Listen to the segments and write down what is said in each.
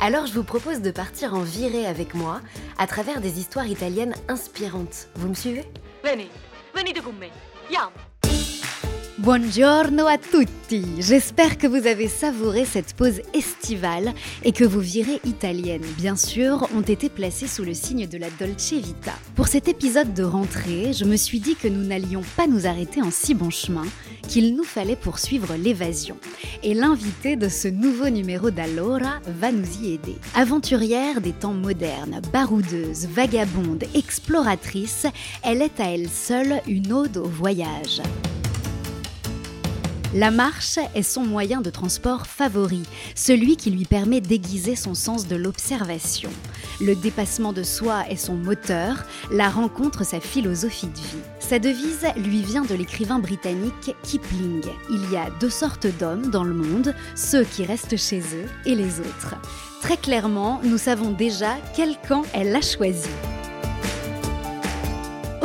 Alors je vous propose de partir en virée avec moi à travers des histoires italiennes inspirantes. Vous me suivez? Veni, venite con me. Andiamo. Buongiorno a tutti J'espère que vous avez savouré cette pause estivale et que vos virées italiennes, bien sûr, ont été placées sous le signe de la Dolce Vita. Pour cet épisode de rentrée, je me suis dit que nous n'allions pas nous arrêter en si bon chemin, qu'il nous fallait poursuivre l'évasion. Et l'invité de ce nouveau numéro d'Allora va nous y aider. Aventurière des temps modernes, baroudeuse, vagabonde, exploratrice, elle est à elle seule une ode au voyage. La marche est son moyen de transport favori, celui qui lui permet d'aiguiser son sens de l'observation. Le dépassement de soi est son moteur, la rencontre sa philosophie de vie. Sa devise lui vient de l'écrivain britannique Kipling. Il y a deux sortes d'hommes dans le monde, ceux qui restent chez eux et les autres. Très clairement, nous savons déjà quel camp elle a choisi.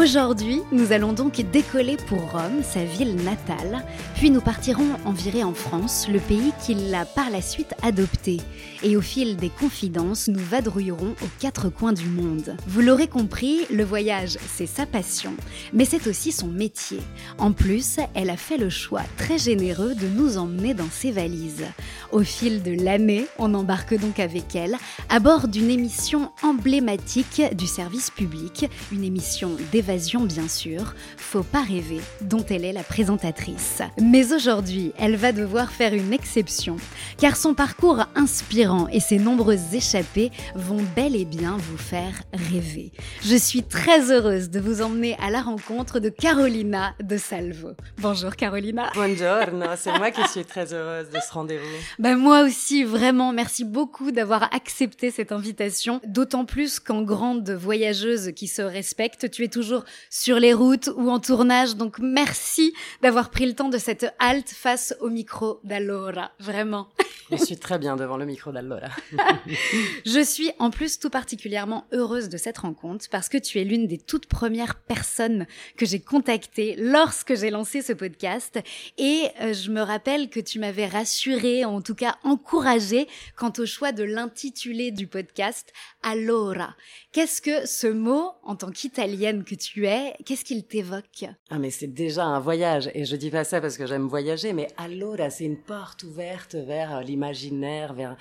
Aujourd'hui, nous allons donc décoller pour Rome, sa ville natale, puis nous partirons en virée en France, le pays qui l'a par la suite adopté. Et au fil des confidences, nous vadrouillerons aux quatre coins du monde. Vous l'aurez compris, le voyage, c'est sa passion, mais c'est aussi son métier. En plus, elle a fait le choix très généreux de nous emmener dans ses valises. Au fil de l'année, on embarque donc avec elle à bord d'une émission emblématique du service public, une émission d'évasion bien sûr, Faut pas rêver, dont elle est la présentatrice. Mais aujourd'hui, elle va devoir faire une exception, car son parcours inspirant et ses nombreuses échappées vont bel et bien vous faire rêver. Je suis très heureuse de vous emmener à la rencontre de Carolina de Salvo. Bonjour Carolina. buongiorno, c'est moi qui suis très heureuse de ce rendez-vous. Ben moi aussi, vraiment, merci beaucoup d'avoir accepté cette invitation. D'autant plus qu'en grande voyageuse qui se respecte, tu es toujours sur les routes ou en tournage. Donc merci d'avoir pris le temps de cette halte face au micro d'Allora. Vraiment. Je suis très bien devant le micro d'Allora. Je suis en plus tout particulièrement heureuse de cette rencontre parce que tu es l'une des toutes premières personnes que j'ai contactées lorsque j'ai lancé ce podcast et euh, je me rappelle que tu m'avais rassurée, en tout cas encouragée quant au choix de l'intitulé du podcast Allora. Qu'est-ce que ce mot, en tant qu'italienne que tu es, qu'est-ce qu'il t'évoque? Ah mais c'est déjà un voyage et je dis pas ça parce que j'aime voyager, mais allora c'est une porte ouverte vers l'imaginaire, vers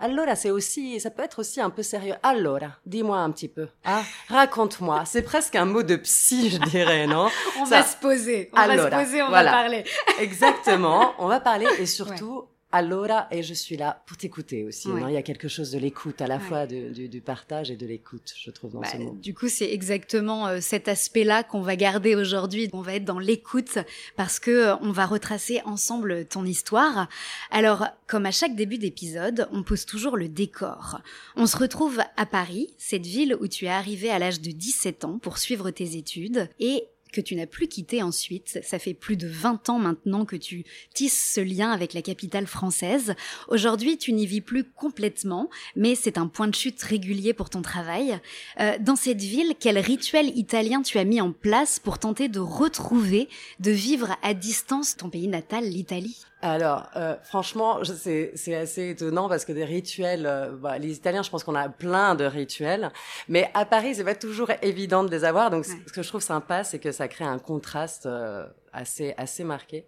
Allora, c'est aussi, ça peut être aussi un peu sérieux. Allora, dis-moi un petit peu. Ah, raconte-moi. C'est presque un mot de psy, je dirais, non On Ça- va se poser, on va se poser, on voilà. va parler. Exactement. On va parler et surtout. Allora, et je suis là pour t'écouter aussi. Ouais. non Il y a quelque chose de l'écoute, à la Ouais. fois de- du, du partage et de l'écoute, je trouve, dans Bah, ce mot. du coup, c'est exactement euh, cet aspect-là qu'on va garder aujourd'hui. On va être dans l'écoute parce que euh, on va retracer ensemble ton histoire. Alors, comme à chaque début d'épisode, on pose toujours le décor. On se retrouve à Paris, cette ville où tu es arrivé à l'âge de 17 ans pour suivre tes études et que tu n'as plus quitté ensuite. Ça fait plus de 20 ans maintenant que tu tisses ce lien avec la capitale française. Aujourd'hui, tu n'y vis plus complètement, mais c'est un point de chute régulier pour ton travail. Euh, dans cette ville, quel rituel italien tu as mis en place pour tenter de retrouver, de vivre à distance ton pays natal, l'Italie? Alors, euh, franchement, c'est assez étonnant parce que des rituels, euh, bah, les Italiens, je pense qu'on a plein de rituels, mais à Paris, c'est pas toujours évident de les avoir. Donc, Ouais. ce que je trouve sympa, c'est que ça crée un contraste euh, assez assez marqué.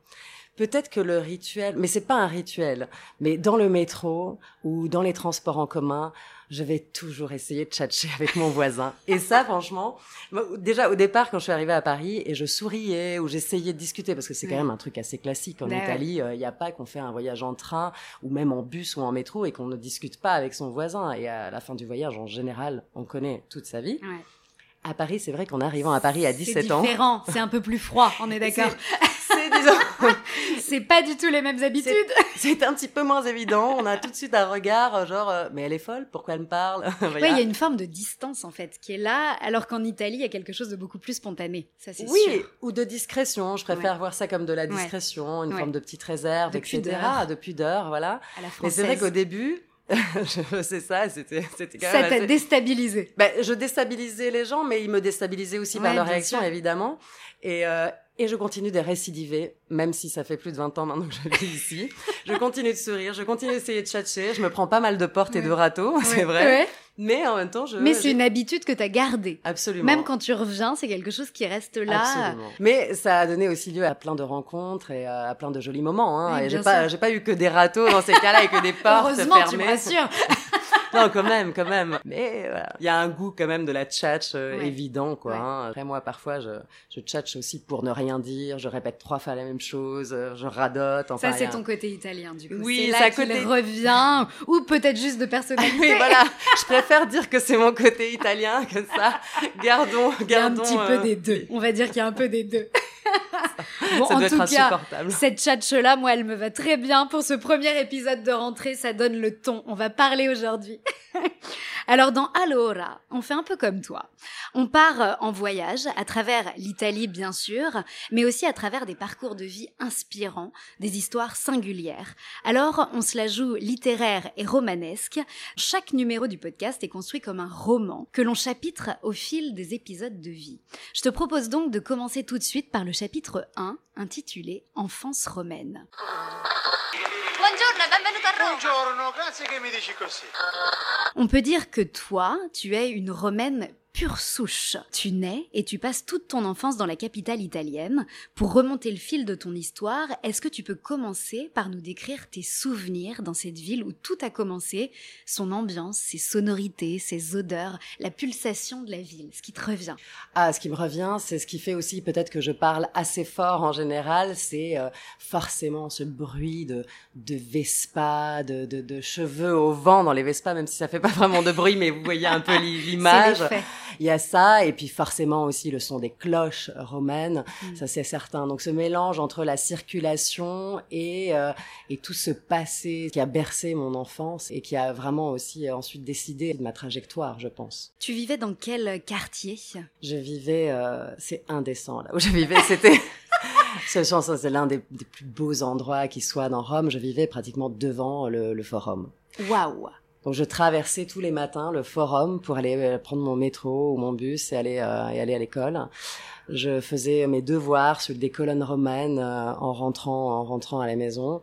Peut-être que le rituel, mais c'est pas un rituel, mais dans le métro ou dans les transports en commun, je vais toujours essayer de tchatcher avec mon voisin. Et ça, franchement, déjà au départ, quand je suis arrivée à Paris et je souriais ou j'essayais de discuter, parce que c'est quand même un truc assez classique en ouais. Italie, il n'y a pas qu'on fait un voyage en train ou même en bus ou en métro et qu'on ne discute pas avec son voisin. Et à la fin du voyage, en général, on connaît toute sa vie. À Paris, c'est vrai qu'en arrivant à Paris à 17 C'est ans, différent, c'est un peu plus froid, on est d'accord. c'est disons c'est pas du tout les mêmes habitudes. C'est un petit peu moins évident. On a tout de suite un regard euh, genre, euh, mais elle est folle, pourquoi elle me parle Oui, il y a une forme de distance en fait qui est là, alors qu'en Italie, il y a quelque chose de beaucoup plus spontané. Ça, c'est oui, sûr. ou de discrétion. Je préfère voir ça comme de la discrétion, une forme de petite réserve, de etc. Pudeur. De pudeur, voilà. À la Mais c'est vrai qu'au début, c'est ça, c'était c'était quand Ça même t'a assez- déstabilisé. Ben, je déstabilisais les gens, mais ils me déstabilisaient aussi par Ouais, leur bien réaction, sûr. évidemment. Et, euh, et je continue de récidiver, même si ça fait plus de 20 ans maintenant que je vis ici. Je continue de sourire, je continue d'essayer de tchatcher, je me prends pas mal de portes et de Ouais. râteaux, c'est vrai. Ouais. Mais en même temps, je... Mais c'est une habitude que t'as gardée. Absolument. Même quand tu reviens, c'est quelque chose qui reste là. Absolument. Mais ça a donné aussi lieu à plein de rencontres et à plein de jolis moments. Hein. Et j'ai pas, j'ai pas eu que des râteaux dans ces cas-là et que des portes Heureusement, tu me fermées. rassures. non, quand même, quand même. Mais voilà, il y a un goût quand même de la tchatch euh, Ouais. évident, quoi. Ouais. hein. Après moi, parfois, je, je tchatche aussi pour ne rien dire. Je répète trois fois la même chose. euh, Je radote. Enfin, Ça, c'est a- ton côté italien, du coup. Oui, c'est ça là côté- revient, ou peut-être juste de personnalité. oui, voilà. Je préfère dire que c'est mon côté italien que ça. Gardons, Il y a un gardons. petit peu euh, des deux. On va dire qu'il y a un peu des deux. Bon, Ça en doit tout être cas, insupportable. cette chatche-là, moi, elle me va très bien pour ce premier épisode de rentrée. Ça donne le ton. On va parler aujourd'hui. Alors, dans Allora, on fait un peu comme toi. On part euh, en voyage à travers l'Italie, bien sûr, mais aussi à travers des parcours de vie inspirants, des histoires singulières. Alors, on se la joue littéraire et romanesque. Chaque numéro du podcast est construit comme un roman que l'on chapitre au fil des épisodes de vie. Je te propose donc de commencer tout de suite par le chapitre 1, intitulé Enfance romaine. Buongiorno benvenuto a Roma. Buongiorno, grazie che mi dici così. On peut dire que toi, tu es une romaine pure souche. Tu nais et tu passes toute ton enfance dans la capitale italienne. Pour remonter le fil de ton histoire, est-ce que tu peux commencer par nous décrire tes souvenirs dans cette ville où tout a commencé, son ambiance, ses sonorités, ses odeurs, la pulsation de la ville, ce qui te revient? Ah, ce qui me revient, c'est ce qui fait aussi peut-être que je parle assez fort en général, c'est euh, forcément ce bruit de, de Vespa, de, de, de cheveux au vent dans les Vespa, même si ça fait pas vraiment de bruit, mais vous voyez un peu l'i- l'image. Il y a ça, et puis forcément aussi le son des cloches romaines, Mm. ça c'est certain. Donc ce mélange entre la circulation et, euh, et tout ce passé qui a bercé mon enfance et qui a vraiment aussi euh, ensuite décidé de ma trajectoire, je pense. Tu vivais dans quel quartier? Je vivais, euh, c'est indécent là où je vivais, c'était. C'est l'un des, des plus beaux endroits qui soit dans Rome. Je vivais pratiquement devant le, le forum. Waouh Donc je traversais tous les matins le forum pour aller euh, prendre mon métro ou mon bus et aller euh, et aller à l'école. Je faisais mes devoirs sur des colonnes romaines euh, en rentrant en rentrant à la maison.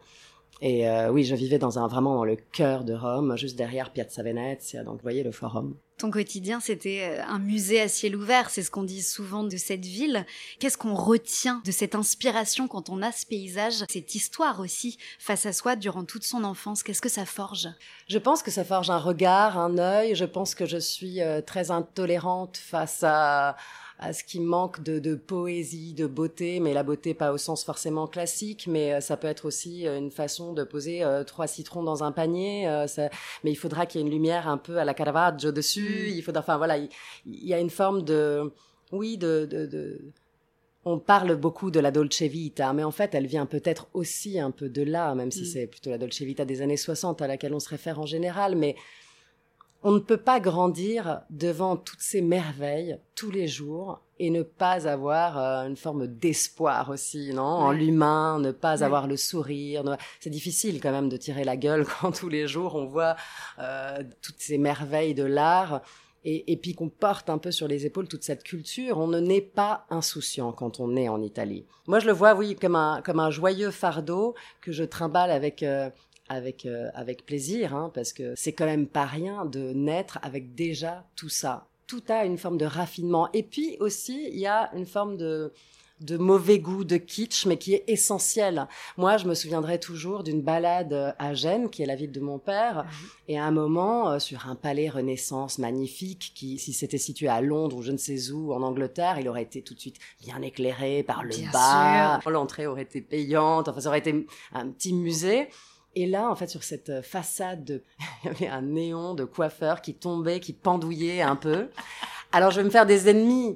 Et euh, oui, je vivais dans un vraiment dans le cœur de Rome, juste derrière Piazza Venezia. Donc vous voyez le forum. Ton quotidien, c'était euh, un musée à ciel ouvert, c'est ce qu'on dit souvent de cette ville. Qu'est-ce qu'on retient de cette inspiration quand on a ce paysage, cette histoire aussi face à soi durant toute son enfance? Qu'est-ce que ça forge? Je pense que ça forge un regard, un œil. Je pense que je suis euh, très intolérante face à à ce qui manque de, de poésie, de beauté, mais la beauté pas au sens forcément classique, mais euh, ça peut être aussi euh, une façon de poser euh, trois citrons dans un panier. euh, ça- mais il faudra qu'il y ait une lumière un peu à la Caravaggio dessus. Mm. Il faudra, enfin voilà, il, il y a une forme de, oui, de, de, de on parle beaucoup de la Dolce Vita, mais en fait, elle vient peut-être aussi un peu de là, même si Mm. c'est plutôt la Dolce Vita des années 60 à laquelle on se réfère en général, mais on ne peut pas grandir devant toutes ces merveilles tous les jours et ne pas avoir euh, une forme d'espoir aussi, non En Ouais. l'humain, ne pas Ouais. avoir le sourire. ne- C'est difficile quand même de tirer la gueule quand tous les jours on voit euh, toutes ces merveilles de l'art. Et, et puis qu'on porte un peu sur les épaules toute cette culture, on ne naît pas insouciant quand on est en Italie. Moi, je le vois, oui, comme un, comme un joyeux fardeau que je trimballe avec, euh, avec, euh, avec plaisir, hein, parce que c'est quand même pas rien de naître avec déjà tout ça. Tout a une forme de raffinement. Et puis aussi, il y a une forme de, de mauvais goût, de kitsch, mais qui est essentiel. Moi, je me souviendrai toujours d'une balade à Gênes, qui est la ville de mon père, et à un moment, euh, sur un palais Renaissance magnifique, qui, si c'était situé à Londres ou je ne sais où, en Angleterre, il aurait été tout de suite bien éclairé par le Bien bas. L'entrée aurait été payante, enfin, ça aurait été un petit musée. Et là, en fait, sur cette euh, façade, de... il y avait un néon de coiffeur qui tombait, qui pendouillait un peu. Alors, je vais me faire des ennemis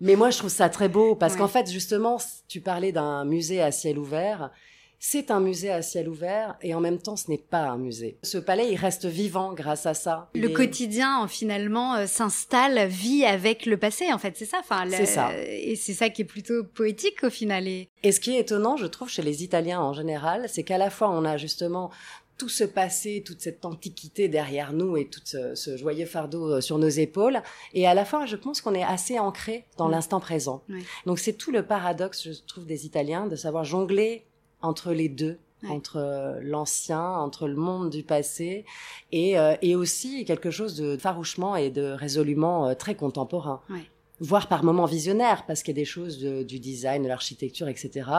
Mais moi, je trouve ça très beau parce Ouais. qu'en fait, justement, tu parlais d'un musée à ciel ouvert. C'est un musée à ciel ouvert et en même temps, ce n'est pas un musée. Ce palais, il reste vivant grâce à ça. Le quotidien, en, finalement, euh, s'installe, vit avec le passé, en fait, c'est ça. Enfin, ça. Et c'est ça qui est plutôt poétique au final. Et... Et ce qui est étonnant, je trouve, chez les Italiens en général, c'est qu'à la fois, on a justement tout ce passé, toute cette antiquité derrière nous et tout ce, ce joyeux fardeau euh, sur nos épaules. Et à la fois, je pense qu'on est assez ancré dans Mm. l'instant présent. Donc c'est tout le paradoxe, je trouve, des Italiens, de savoir jongler entre les deux. Ouais. entre euh, l'ancien, entre le monde du passé, et, euh, et aussi quelque chose de farouchement et de résolument euh, très contemporain. Ouais. Voire par moments visionnaire, parce qu'il y a des choses de- du design, de l'architecture, etc.,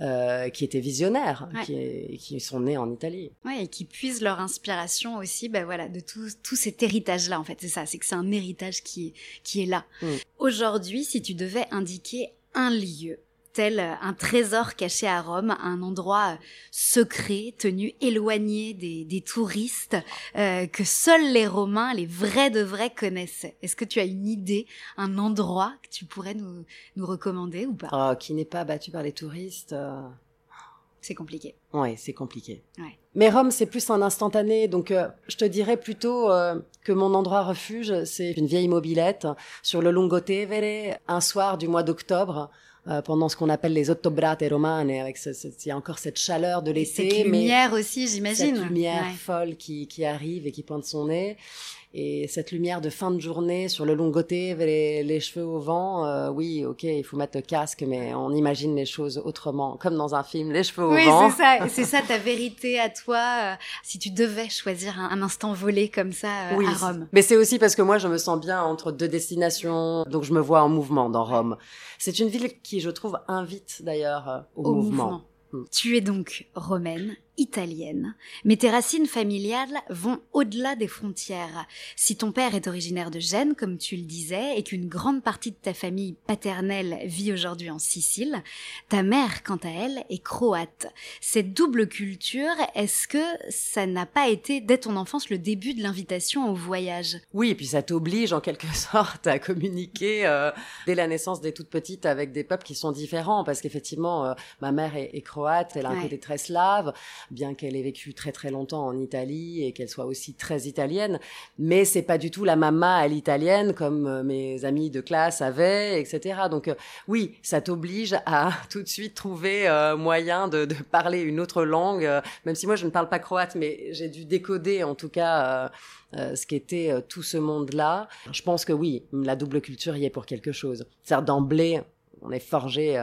euh, qui étaient visionnaires, Ouais. qui, est- qui sont nés en Italie. Ouais, et qui puisent leur inspiration aussi, ben voilà, de tout, tout cet héritage-là, en fait. C'est ça, c'est que c'est un héritage qui est, qui est là. Mm. Aujourd'hui, si tu devais indiquer un lieu, tel un trésor caché à Rome, un endroit euh, secret, tenu éloigné des, des touristes, euh, que seuls les Romains, les vrais de vrais, connaissaient. Est-ce que tu as une idée, un endroit que tu pourrais nous, nous recommander ou pas? Oh, qui n'est pas battu par les touristes. euh, C'est compliqué. Ouais, c'est compliqué. Ouais. Mais Rome, c'est plus un instantané, donc euh, je te dirais plutôt euh, que mon endroit refuge, c'est une vieille mobilette sur le Lungotevere, un soir du mois d'octobre, euh, pendant ce qu'on appelle les ottobrate romane, avec ce, ce- il y a encore cette chaleur de l'été, cette mais lumière aussi, j'imagine. cette lumière Ouais. folle qui, qui arrive et qui pointe son nez. Et cette lumière de fin de journée sur le Lungotevere, les, les cheveux au vent, euh, oui, ok, il faut mettre le casque, mais on imagine les choses autrement, comme dans un film, les cheveux au Oui, vent. c'est ça. C'est ça ta vérité à toi. euh, si tu devais choisir un, un instant volé comme ça euh, Oui, à Rome. Mais c'est aussi parce que moi, je me sens bien entre deux destinations, donc je me vois en mouvement dans Rome. C'est une ville qui, je trouve, invite d'ailleurs euh, au, Au mouvement. mouvement. Mm. Tu es donc romaine, italienne, mais tes racines familiales vont au-delà des frontières. Si ton père est originaire de Gênes, comme tu le disais, et qu'une grande partie de ta famille paternelle vit aujourd'hui en Sicile, ta mère, quant à elle, est croate. Cette double culture, est-ce que ça n'a pas été dès ton enfance le début de l'invitation au voyage? Oui, et puis ça t'oblige en quelque sorte à communiquer euh, dès la naissance des toutes petites avec des peuples qui sont différents, parce qu'effectivement, euh, ma mère est, est croate, elle a un Ouais. côté très slave, bien qu'elle ait vécu très très longtemps en Italie et qu'elle soit aussi très italienne, mais c'est pas du tout la mama à l'italienne comme euh, mes amis de classe avaient, etc. Donc euh, oui, ça t'oblige à tout de suite trouver euh, moyen de, parler une autre langue, même si moi je ne parle pas croate, mais j'ai dû décoder en tout cas. ce qu'était tout ce monde-là. Je pense que oui, la double culture y est pour quelque chose. C'est-à-dire d'emblée, on est forgé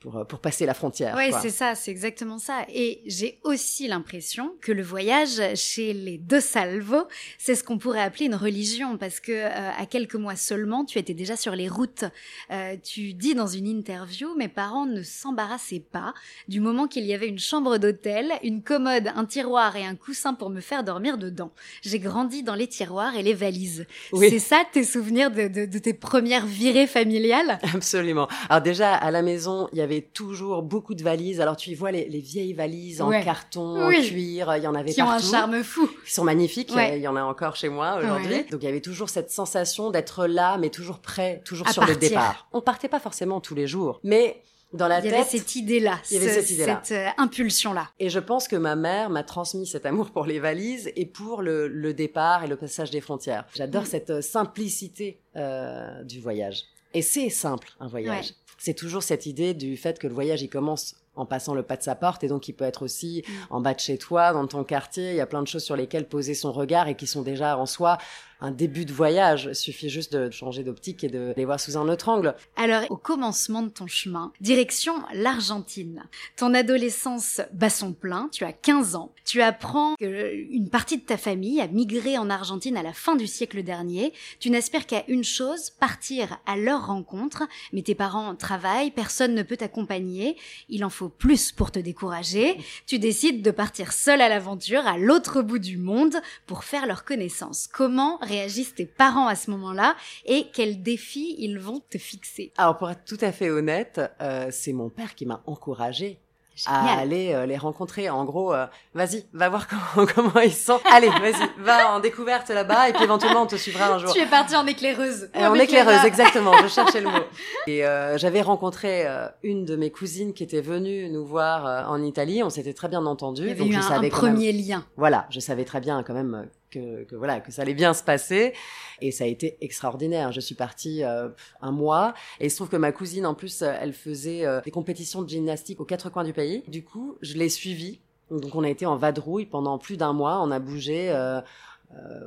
pour, euh, pour passer la frontière. Oui, c'est ça, c'est exactement ça. Et j'ai aussi l'impression que le voyage chez les De Salvo, c'est ce qu'on pourrait appeler une religion, parce que euh, à quelques mois seulement, tu étais déjà sur les routes. Euh, tu dis dans une interview, mes parents ne s'embarrassaient pas du moment qu'il y avait une chambre d'hôtel, une commode, un tiroir et un coussin pour me faire dormir dedans. J'ai grandi dans les tiroirs et les valises. Oui. C'est ça tes souvenirs de, de- de tes premières virées familiales? Absolument. Alors déjà, à la maison, il y avait toujours beaucoup de valises. Alors tu y vois les, les vieilles valises en carton, Oui. en cuir, il y en avait qui ont un partout. charme fou. Qui sont magnifiques, Ouais. euh, il y en a encore chez moi aujourd'hui. Ouais. Donc il y avait toujours cette sensation d'être là, mais toujours prêt, toujours À sur le départ. On partait pas forcément tous les jours, mais dans la Il y avait tête, cette idée-là, Il y avait ce- cette idée-là. cette, euh, impulsion-là. Et je pense que ma mère m'a transmis cet amour pour les valises et pour le, le départ et le passage des frontières. J'adore Mm. cette euh, simplicité euh, du voyage. Et c'est simple, un voyage. Ouais. C'est toujours cette idée du fait que le voyage, il commence en passant le pas de sa porte et donc il peut être aussi Mm. en bas de chez toi, dans ton quartier. Il y a plein de choses sur lesquelles poser son regard et qui sont déjà en soi un début de voyage. Suffit juste de changer d'optique et de les voir sous un autre angle. Alors, au commencement de ton chemin, direction l'Argentine. Ton adolescence bat son plein, tu as 15 ans. Tu apprends que une partie de ta famille a migré en Argentine à la fin du siècle dernier. Tu n'aspires qu'à une chose, partir à leur rencontre. Mais tes parents travaillent, personne ne peut t'accompagner. Il en faut plus pour te décourager. Tu décides de partir seul à l'aventure, à l'autre bout du monde, pour faire leur connaissance. Comment réagissent tes parents à ce moment-là et quels défis ils vont te fixer Alors pour être tout à fait honnête, euh, c'est mon père qui m'a encouragé à aller euh, les rencontrer. En gros, euh, vas-y, va voir comment, comment ils sont. Allez, vas-y, va en découverte là-bas et puis éventuellement on te suivra un jour. Tu es partie en éclaireuse. Euh, en éclaireuse, exactement. Je cherchais le mot. Et j'avais rencontré une de mes cousines qui était venue nous voir en Italie. On s'était très bien entendu. Il y avait donc eu je un, savais un même- premier lien. Voilà, je savais très bien quand même que, voilà que ça allait bien se passer. Et ça a été extraordinaire. Je suis partie euh, un mois et il se trouve que ma cousine en plus euh, elle faisait euh, des compétitions de gymnastique aux quatre coins du pays. Du coup, je l'ai suivie. Donc on a été en vadrouille pendant plus d'un mois. On a bougé.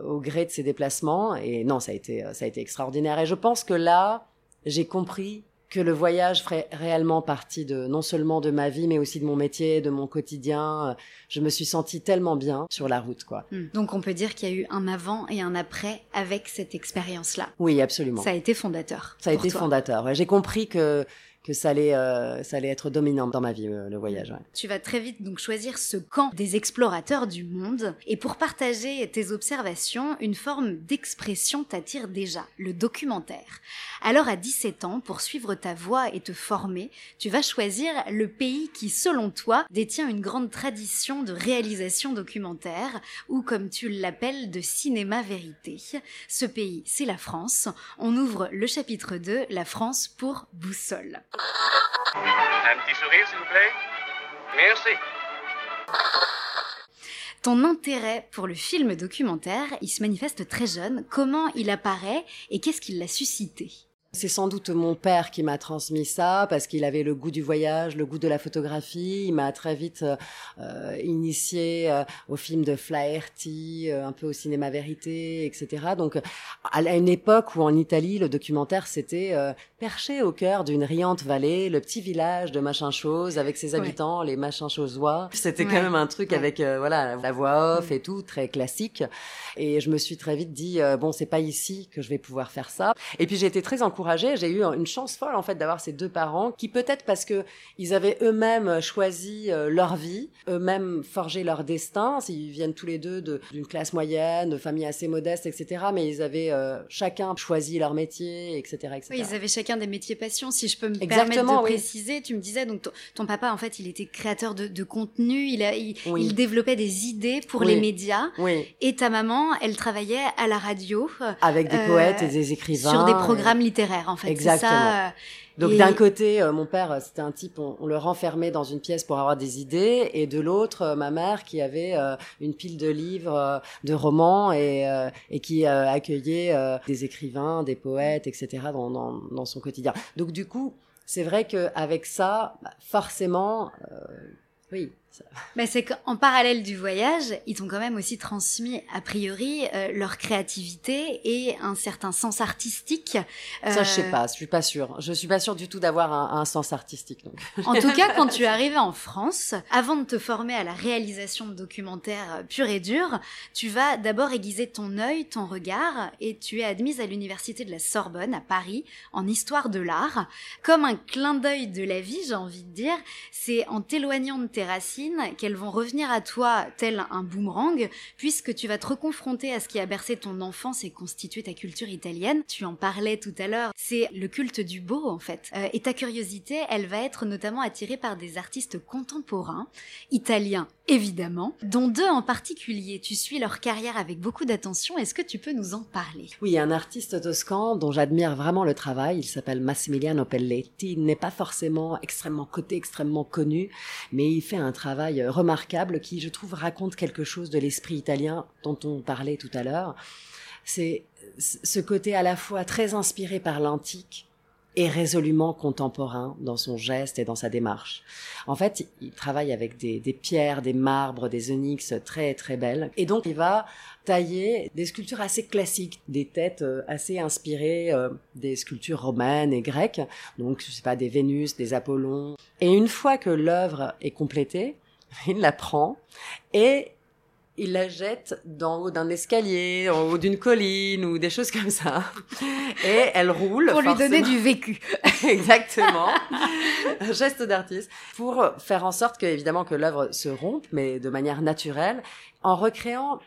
au gré de ses déplacements et non ça a été ça a été extraordinaire et je pense que là j'ai compris que le voyage ferait réellement partie de non seulement de ma vie mais aussi de mon métier de mon quotidien je me suis sentie tellement bien sur la route quoi Hmm. Donc on peut dire qu'il y a eu un avant et un après avec cette expérience-là. oui absolument Ça a été fondateur. ça a été toi. fondateur ouais. j'ai compris que que ça allait euh, ça allait être dominant dans ma vie euh, le voyage. Tu vas très vite donc choisir ce camp des explorateurs du monde et pour partager tes observations, une forme d'expression t'attire déjà, le documentaire. Alors à 17 ans, pour suivre ta voie et te former, tu vas choisir le pays qui, selon toi, détient une grande tradition de réalisation documentaire ou comme tu l'appelles de cinéma vérité. Ce pays, c'est la France. On ouvre le chapitre 2, la France pour boussole. Un petit sourire, s'il vous plaît. Merci. Ton intérêt pour le film documentaire, il se manifeste très jeune. Comment il apparaît et qu'est-ce qui l'a suscité? C'est sans doute mon père qui m'a transmis ça parce qu'il avait le goût du voyage, le goût de la photographie. Il m'a très vite euh, euh, initié euh, au film de Flaherty, euh, un peu au cinéma vérité, etc. Donc, à une époque où en Italie, le documentaire c'était euh, perché au cœur d'une riante vallée, le petit village de machin chose avec ses Ouais. habitants, les machins chosois. C'était Ouais. quand même un truc Ouais. avec euh, voilà la voix off et tout, très classique. Et je me suis très vite dit euh, bon, c'est pas ici que je vais pouvoir faire ça. Et puis j'ai été très encouragée. J'ai eu une chance folle en fait d'avoir ces deux parents qui peut-être parce que ils avaient eux-mêmes choisi euh, leur vie, eux-mêmes forgé leur destin. Ils viennent tous les deux de- d'une classe moyenne, de familles assez modestes, etc. Mais ils avaient euh, chacun choisi leur métier, etc., etc. Oui, ils avaient chacun des métiers passion. Si je peux me Exactement, permettre de oui. préciser, tu me disais donc ton, ton papa en fait, il était créateur de, de contenu. Il, a, il, Oui. il développait des idées pour Oui. les médias. Et ta maman, elle travaillait à la radio avec des Euh, poètes et des écrivains. sur des programmes littéraires en fait. Exactement. ça, euh, Donc Et- d'un côté, euh, mon père, euh, c'était un type, on, on le renfermait dans une pièce pour avoir des idées, et de l'autre, euh, ma mère qui avait euh, une pile de livres, de romans, et, et qui accueillait des écrivains, des poètes, etc. dans, dans, dans son quotidien. Donc du coup, c'est vrai qu'avec ça, bah, forcément, oui. Ça- Bah, c'est qu'en parallèle du voyage, ils t'ont quand même aussi transmis, a priori, euh, leur créativité et un certain sens artistique. Ça, je sais Euh, pas, je suis pas sûre. Je suis pas sûre du tout d'avoir un, un sens artistique. Donc. En tout cas, quand tu es arrivé en France, avant de te former à la réalisation de documentaires euh, purs et durs, tu vas d'abord aiguiser ton œil, ton regard, et tu es admise à l'université de la Sorbonne à Paris en histoire de l'art. Comme un clin d'œil de la vie, j'ai envie de dire, c'est en t'éloignant de tes racines qu'elles vont revenir à toi tel un boomerang, puisque tu vas te reconfronter à ce qui a bercé ton enfance et constitué ta culture italienne. Tu en parlais tout à l'heure, c'est le culte du beau en fait. Euh, et ta curiosité, elle va être notamment attirée par des artistes contemporains, italiens évidemment, dont deux en particulier. Tu suis leur carrière avec beaucoup d'attention, est-ce que tu peux nous en parler? Oui, un artiste toscan dont j'admire vraiment le travail. Il s'appelle Massimiliano Pelletti. Il n'est pas forcément extrêmement coté, extrêmement connu, mais il fait un travail remarquable qui, je trouve, raconte quelque chose de l'esprit italien dont on parlait tout à l'heure. C'est ce côté à la fois très inspiré par l'antique et résolument contemporain dans son geste et dans sa démarche. En fait, il travaille avec des, des pierres, des marbres, des onyx très très belles. Et donc, il va tailler des sculptures assez classiques, des têtes euh, assez inspirées euh, des sculptures romaines et grecques. Donc, je sais pas, des Vénus, des Apollons. Et une fois que l'œuvre est complétée, il la prend et il la jette d'en haut d'un escalier, en haut d'une colline ou des choses comme ça. Et elle roule. Pour lui donner du vécu. Exactement. Un geste d'artiste. Pour faire en sorte que, évidemment, que l'œuvre se rompe, mais de manière naturelle, en recréant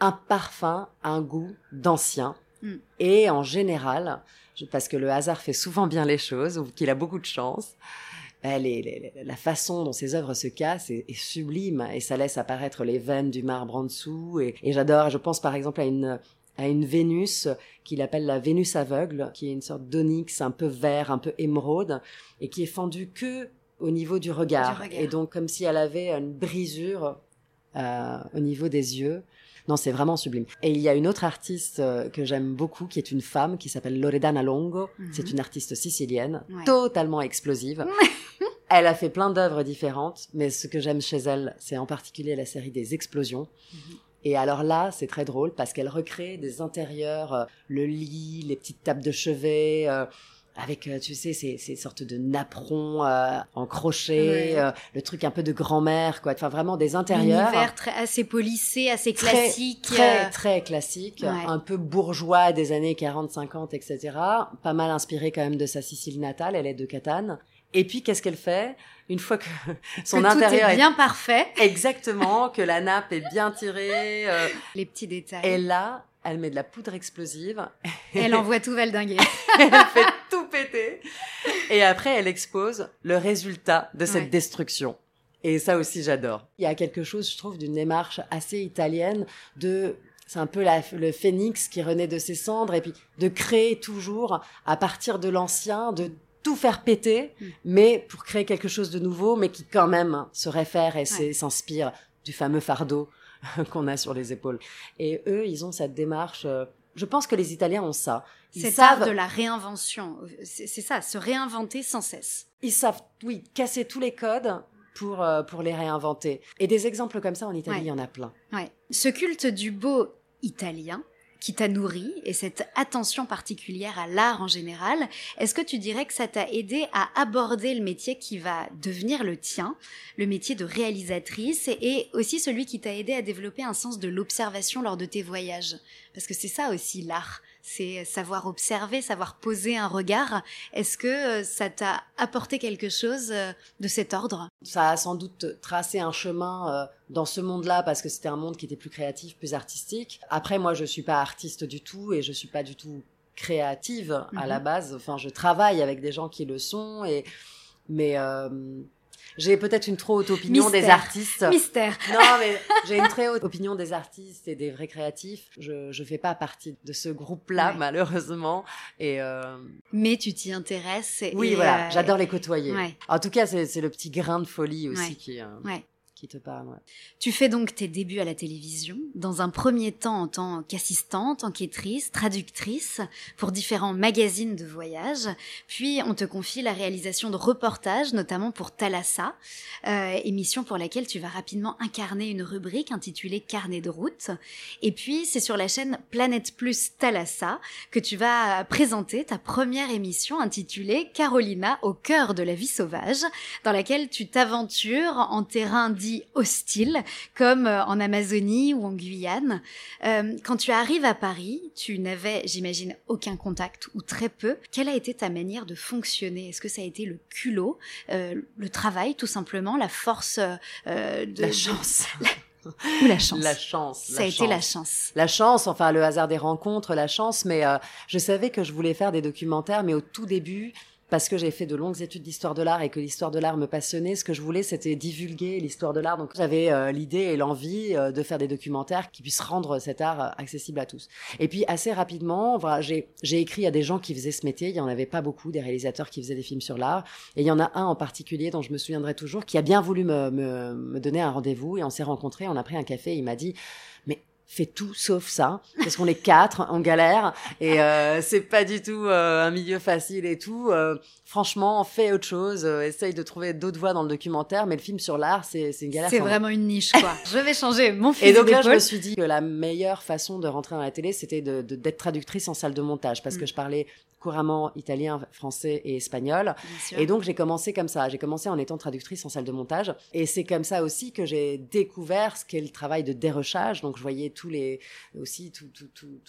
un parfum, un goût d'ancien. Mm. Et en général, parce que le hasard fait souvent bien les choses, ou qu'il a beaucoup de chance, les- les- la façon dont ses œuvres se cassent est, est sublime et ça laisse apparaître les veines du marbre en dessous. Et, et j'adore, je pense par exemple à une, à une Vénus qu'il appelle la Vénus aveugle, qui est une sorte d'onyx un peu vert, un peu émeraude, et qui est fendue que au niveau du regard. Du regard. Et donc comme si elle avait une brisure euh, au niveau des yeux. Non, c'est vraiment sublime. Et il y a une autre artiste euh, que j'aime beaucoup, qui est une femme, qui s'appelle Loredana Longo. Mhm. C'est une artiste sicilienne, Ouais. totalement explosive. elle a fait plein d'œuvres différentes, mais ce que j'aime chez elle, c'est en particulier la série des explosions. Mhm. Et alors là, c'est très drôle parce qu'elle recrée des intérieurs, euh, le lit, les petites tables de chevet, euh, avec, euh, tu sais, ces, ces sortes de napperons euh, en crochet, Ouais. euh, le truc un peu de grand-mère, quoi. Enfin, vraiment des intérieurs. L'univers très, assez polissé, assez Très, classique. Très, euh, très classique, Ouais. un peu bourgeois des années 40, 50, etc. Pas mal inspiré quand même de sa Sicile natale, elle est de Catane. Et puis, qu'est-ce qu'elle fait? Une fois que son que intérieur tout est bien parfait. Exactement, que la nappe est bien tirée. euh, Les petits détails. et là, elle met de la poudre explosive. Elle envoie tout valdinguer. elle fait tout péter. Et après, elle expose le résultat de cette Ouais. destruction. Et ça aussi, j'adore. Il y a quelque chose, je trouve, d'une démarche assez italienne de c'est un peu la- le phénix qui renaît de ses cendres et puis de créer toujours à partir de l'ancien, de tout faire péter, Mm. mais pour créer quelque chose de nouveau, mais qui quand même se réfère et s'inspire du fameux fardeau qu'on a sur les épaules. Et eux, ils ont cette démarche. euh, je pense que les Italiens ont ça. Ils Cet savent, art de la réinvention. C'est ça, se réinventer sans cesse. ils savent, oui, casser tous les codes pour euh, pour les réinventer. Et des exemples comme ça en Italie, Ouais. il y en a plein. Ouais. Ce culte du beau italien qui t'a nourri et cette attention particulière à l'art en général, est-ce que tu dirais que ça t'a aidé à aborder le métier qui va devenir le tien, le métier de réalisatrice et, aussi celui qui t'a aidé à développer un sens de l'observation lors de tes voyages? Parce que c'est ça aussi l'art, c'est savoir observer, savoir poser un regard. Est-ce que euh, ça t'a apporté quelque chose euh, de cet ordre? Ça a sans doute tracé un chemin euh, dans ce monde-là parce que c'était un monde qui était plus créatif, plus artistique. Après, moi, je suis pas artiste du tout et je suis pas du tout créative à Mhm. la base. Enfin, je travaille avec des gens qui le sont et mais euh, j'ai peut-être une trop haute opinion des artistes. Mystère. Non, mais j'ai une très haute opinion des artistes et des vrais créatifs. Je je fais pas partie de ce groupe-là, Ouais. malheureusement. Et euh, Mais tu t'y intéresses. Et, oui, et, voilà, euh, j'adore les côtoyer. ouais. En tout cas, c'est c'est le petit grain de folie aussi Ouais. qui euh, Ouais. Tu fais donc tes débuts à la télévision, dans un premier temps en tant qu'assistante, enquêtrice, traductrice pour différents magazines de voyage, puis on te confie la réalisation de reportages, notamment pour Thalassa, euh, émission pour laquelle tu vas rapidement incarner une rubrique intitulée Carnet de route, et puis c'est sur la chaîne Planète Plus Thalassa que tu vas présenter ta première émission intitulée Carolina au cœur de la vie sauvage, dans laquelle tu t'aventures en terrain dit hostile, comme euh, en Amazonie ou en Guyane. Euh, quand tu arrives à Paris, tu n'avais, j'imagine, aucun contact ou très peu. Quelle a été ta manière de fonctionner? Est-ce que ça a été le culot, euh, le travail tout simplement, la force euh, de La chance. ou la chance La chance. Ça a été la chance. La chance, enfin le hasard des rencontres, la chance, mais euh, je savais que je voulais faire des documentaires, mais au tout début, parce que j'ai fait de longues études d'histoire de l'art et que l'histoire de l'art me passionnait, ce que je voulais, c'était divulguer l'histoire de l'art. Donc j'avais euh, l'idée et l'envie euh, de faire des documentaires qui puissent rendre cet art euh, accessible à tous. Et puis assez rapidement, voilà, j'ai j'ai écrit à des gens qui faisaient ce métier. Il y en avait pas beaucoup, des réalisateurs qui faisaient des films sur l'art. Et il y en a un en particulier dont je me souviendrai toujours, qui a bien voulu me, me, me donner un rendez-vous. Et on s'est rencontrés, on a pris un café. Et il m'a dit, fais tout sauf ça, parce qu'on est quatre, on galère, et euh, c'est pas du tout euh, un milieu facile et tout. Euh, franchement, fais autre chose, euh, essaye de trouver d'autres voies dans le documentaire, mais le film sur l'art, c'est une galère. C'est vraiment une niche, quoi. je vais changer mon et fusil donc là, je me suis dit que la meilleure façon de rentrer dans la télé, c'était de de- d'être traductrice en salle de montage, parce Mm. que je parlais couramment italien, français et espagnol. Et donc j'ai commencé comme ça. J'ai commencé en étant traductrice en salle de montage. Et c'est comme ça aussi que j'ai découvert ce qu'est le travail de dérochage. Donc je voyais tous les aussi tous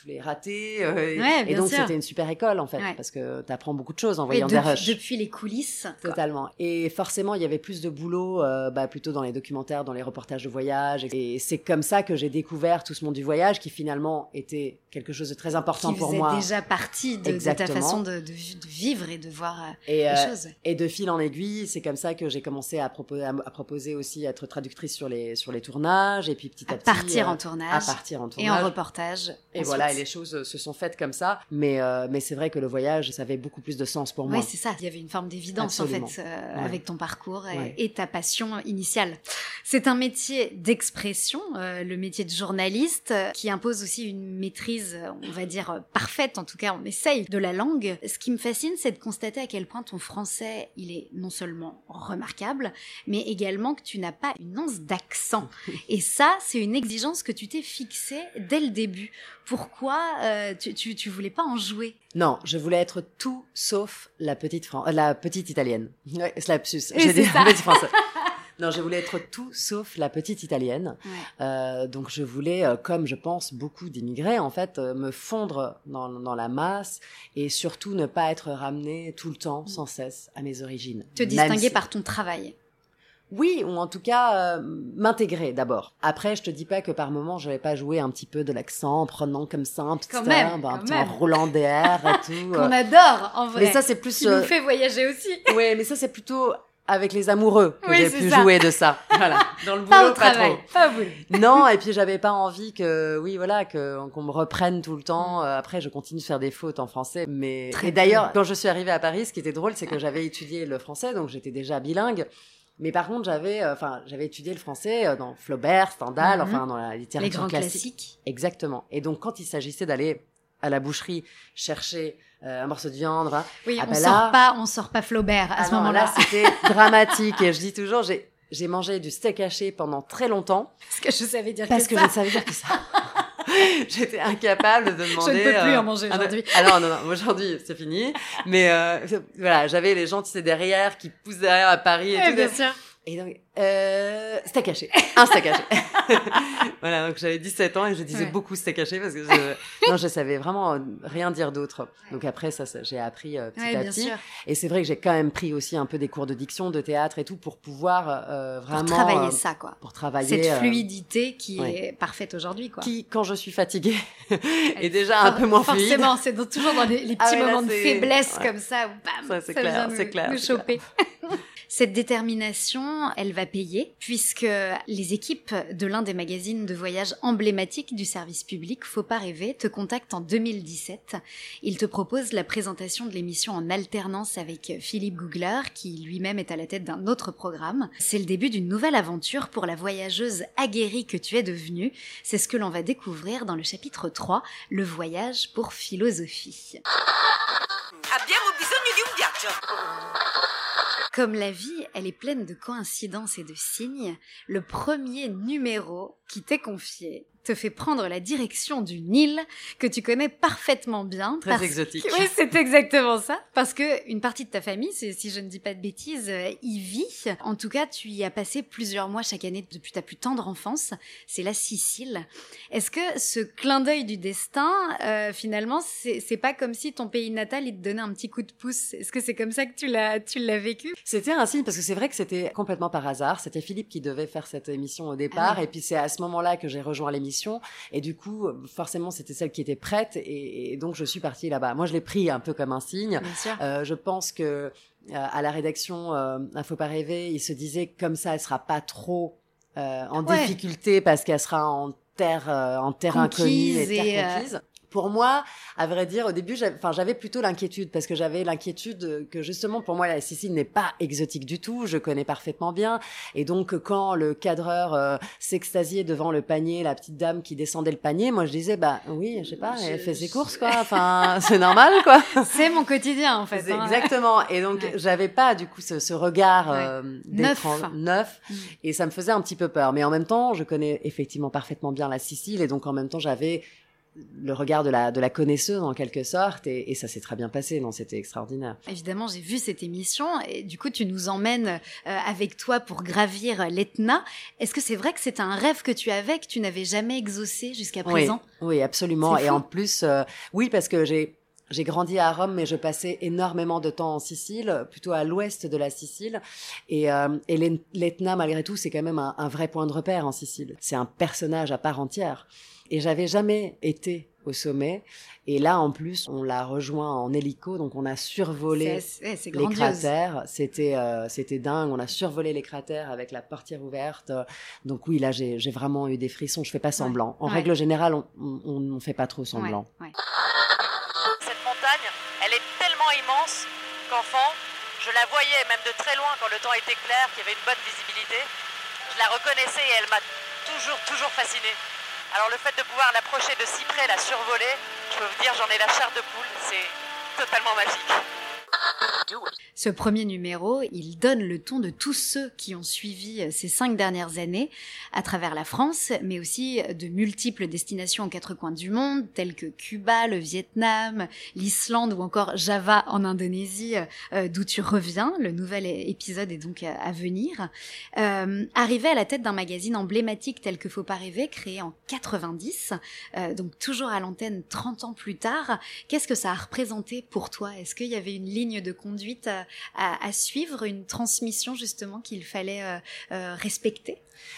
les ratés. euh, Ouais, et donc c'était une super école en fait Ouais. parce que tu apprends beaucoup de choses en voyant des rushs. Depuis les coulisses. Totalement. Et forcément, il y avait plus de boulot, euh, bah, plutôt dans les documentaires, dans les reportages de voyage. Et c'est comme ça que j'ai découvert tout ce monde du voyage, qui finalement était quelque chose de très important qui pour faisait moi. déjà partie de, de ta façon de, de vi- de vivre et de voir euh, Et, les euh, choses. et de fil en aiguille, c'est comme ça que j'ai commencé à proposer, à, à proposer aussi à être traductrice sur les sur les tournages, et puis petit à, À petit partir euh, en tournage à partir en et tournage. en reportage. Et ensuite. voilà, et les choses se sont faites comme ça. Mais mais c'est vrai que le voyage, ça avait beaucoup plus de sens pour moi. Oui, c'est ça. Il y avait une forme d'évidence en fait euh, Ouais. avec ton parcours et, Ouais. et ta passion initiale. C'est un métier d'expression, euh, le métier de journaliste, euh, qui impose aussi une maîtrise, on va dire euh, parfaite. En tout cas, on essaye de la langue. Ce qui me fascine, c'est de constater à quel point ton français, il est non seulement remarquable, mais également que tu n'as pas une once d'accent. Et ça, c'est une exigence que tu t'es fixée dès le début. Pourquoi euh, tu, tu, tu voulais pas en jouer? Non, je voulais être tout sauf la petite Fran- euh, la petite italienne. Ouais, c'est lapsus. Oui, J'ai c'est dit ça. la petite française. Non, je voulais être tout sauf la petite italienne. Ouais. Euh, donc je voulais, euh, comme je pense beaucoup d'immigrés, en fait, euh, me fondre dans, dans la masse et surtout ne pas être ramené tout le temps, sans cesse, à mes origines. Te distinguer si- par ton travail. Oui, ou en tout cas euh, m'intégrer d'abord. Après, je te dis pas que par moment, je vais pas jouer un petit peu de l'accent en prenant comme ça un petit Quand un petit roulant d'air et tout. Qu'on euh. adore, en vrai. Mais ça, c'est plus. qui euh, nous fait voyager aussi. Ouais, mais ça, c'est plutôt avec les amoureux que Oui, j'ai pu ça. jouer de ça. Voilà. Dans le boulot, Pas au pas travail, trop. pas au. Non, et puis j'avais pas envie que, oui, voilà, que qu'on me reprenne tout le temps. Euh, Après, je continue de faire des fautes en français, mais Très et d'ailleurs, quand je suis arrivée à Paris, ce qui était drôle, c'est que j'avais étudié le français, donc j'étais déjà bilingue. Mais par contre, j'avais, euh, enfin, j'avais étudié le français euh, dans Flaubert, Stendhal, Mhm. enfin dans la littérature Les grands classique. classiques. Exactement. Et donc, quand il s'agissait d'aller à la boucherie chercher euh, un morceau de viande, hein, Oui, Ah on bah sort là- pas, on sort pas Flaubert à ah ce moment-là. là, c'était dramatique. Et je dis toujours, j'ai j'ai mangé du steak haché pendant très longtemps Parce que je savais dire parce que, que, ça. je savais dire que ça. J'étais incapable de demander. peux plus euh, en manger ah non, aujourd'hui. Ah non, non, non, aujourd'hui c'est fini. Mais euh, voilà, j'avais les gens, tu sais, derrière qui poussent derrière à Paris et Ouais, tout. bien sûr. Et donc, euh, steak haché. Un steak haché. voilà, donc j'avais 17 ans et je disais Ouais. beaucoup steak haché parce que je, non, je savais vraiment rien dire d'autre. Donc après, ça, ça, j'ai appris euh, petit Ouais, à bien petit. sûr. Et c'est vrai que j'ai quand même pris aussi un peu des cours de diction, de théâtre et tout pour pouvoir euh, vraiment Pour travailler euh, ça, quoi. pour travailler Cette euh, fluidité qui ouais. est parfaite aujourd'hui, quoi. qui, quand je suis fatiguée, est déjà un For- peu moins fluide. Forcément, c'est toujours dans les, les Ah petits là, moments de faiblesse comme ça, où bam, Ça, c'est clair, nous, c'est clair, nous c'est choper. Cette détermination, elle va payer, puisque les équipes de l'un des magazines de voyage emblématiques du service public, Faut pas rêver, te contactent en 2017. Ils te proposent la présentation de l'émission en alternance avec Philippe Googler, qui lui-même est à la tête d'un autre programme. C'est le début d'une nouvelle aventure pour la voyageuse aguerrie que tu es devenue. C'est ce que l'on va découvrir dans le chapitre 3, le voyage pour philosophie. Comme la vie, elle est pleine de coïncidences et de signes, le premier numéro qui t'est confié te fait prendre la direction d'une île que tu connais parfaitement bien. Très exotique. Oui, c'est exactement ça. Parce que une partie de ta famille, si je ne dis pas de bêtises, euh, y vit. En tout cas, tu y as passé plusieurs mois chaque année depuis ta plus tendre enfance. C'est la Sicile. Est-ce que ce clin d'œil du destin, euh, finalement, c'est, pas comme si ton pays natal, il te donnait un petit coup de pouce? Est-ce que c'est comme ça que tu l'as, tu l'as vécu? C'était un signe parce que c'est vrai que c'était complètement par hasard. C'était Philippe qui devait faire cette émission au départ Ah et puis c'est à ce moment-là que j'ai rejoint l'émission et du coup forcément c'était celle qui était prête et, et donc je suis partie là-bas. Moi je l'ai pris un peu comme un signe. Bien sûr. Euh, je pense que euh, à la rédaction euh, faut pas rêver, il se disait comme ça elle sera pas trop euh, en Ouais. difficulté parce qu'elle sera en terre euh, en terre Conquise inconnue et terre et, euh, conquise. Pour moi, à vrai dire, au début, j'avais, enfin, j'avais plutôt l'inquiétude parce que j'avais l'inquiétude que justement, pour moi, la Sicile n'est pas exotique du tout. Je connais parfaitement bien. Et donc, quand le cadreur euh, s'extasiait devant le panier, la petite dame qui descendait le panier, moi, je disais, bah oui, je sais pas, elle fait ses courses, quoi. Enfin, c'est normal, quoi. C'est mon quotidien, en fait. Hein. Exactement. Et donc, Ouais. j'avais pas, du coup, ce, ce regard Ouais. euh, neuf. Mm. Et ça me faisait un petit peu peur. Mais en même temps, je connais effectivement parfaitement bien la Sicile. Et donc, en même temps, j'avais le regard de la, de la connaisseuse en quelque sorte, et, et ça s'est très bien passé, non, c'était extraordinaire. Évidemment, j'ai vu cette émission et du coup, tu nous emmènes euh, avec toi pour gravir l'Etna. Est-ce que c'est vrai que c'est un rêve que tu avais, que tu n'avais jamais exaucé jusqu'à présent? Oui, oui absolument. Et en plus, euh, oui, parce que j'ai j'ai grandi à Rome, mais je passais énormément de temps en Sicile, plutôt à l'ouest de la Sicile. Et, euh, et l'Etna, malgré tout, c'est quand même un, un vrai point de repère en Sicile. C'est un personnage à part entière. Et j'avais jamais été au sommet. Et là, en plus, on l'a rejoint en hélico, donc on a survolé C'est c'est- c'est les cratères. C'était euh, c'était dingue. On a survolé les cratères avec la portière ouverte. Donc oui, là, j'ai j'ai vraiment eu des frissons. Je fais pas semblant. En Ouais. règle générale, on on fait pas trop semblant. Ouais, ouais. Cette montagne, elle est tellement immense qu'enfant, je la voyais même de très loin quand le temps était clair, qu'il y avait une bonne visibilité. Je la reconnaissais et elle m'a toujours, toujours fascinée. Alors le fait de pouvoir l'approcher de si près, la survoler, je peux vous dire, j'en ai la chair de poule, c'est totalement magique. Ce premier numéro, il donne le ton de tous ceux qui ont suivi euh, ces cinq dernières années à travers la France, mais aussi de multiples destinations aux quatre coins du monde, telles que Cuba, le Vietnam, l'Islande ou encore Java en Indonésie, euh, d'où tu reviens. Le nouvel épisode est donc à à venir. Euh, arrivé à la tête d'un magazine emblématique tel que Faut pas rêver, créé en 90, euh, donc toujours à l'antenne 30 ans plus tard, Qu'est-ce que ça a représenté pour toi? Est-ce qu'il y avait une ligne de conduite à, à- à suivre, une transmission justement qu'il fallait euh, euh, respecter?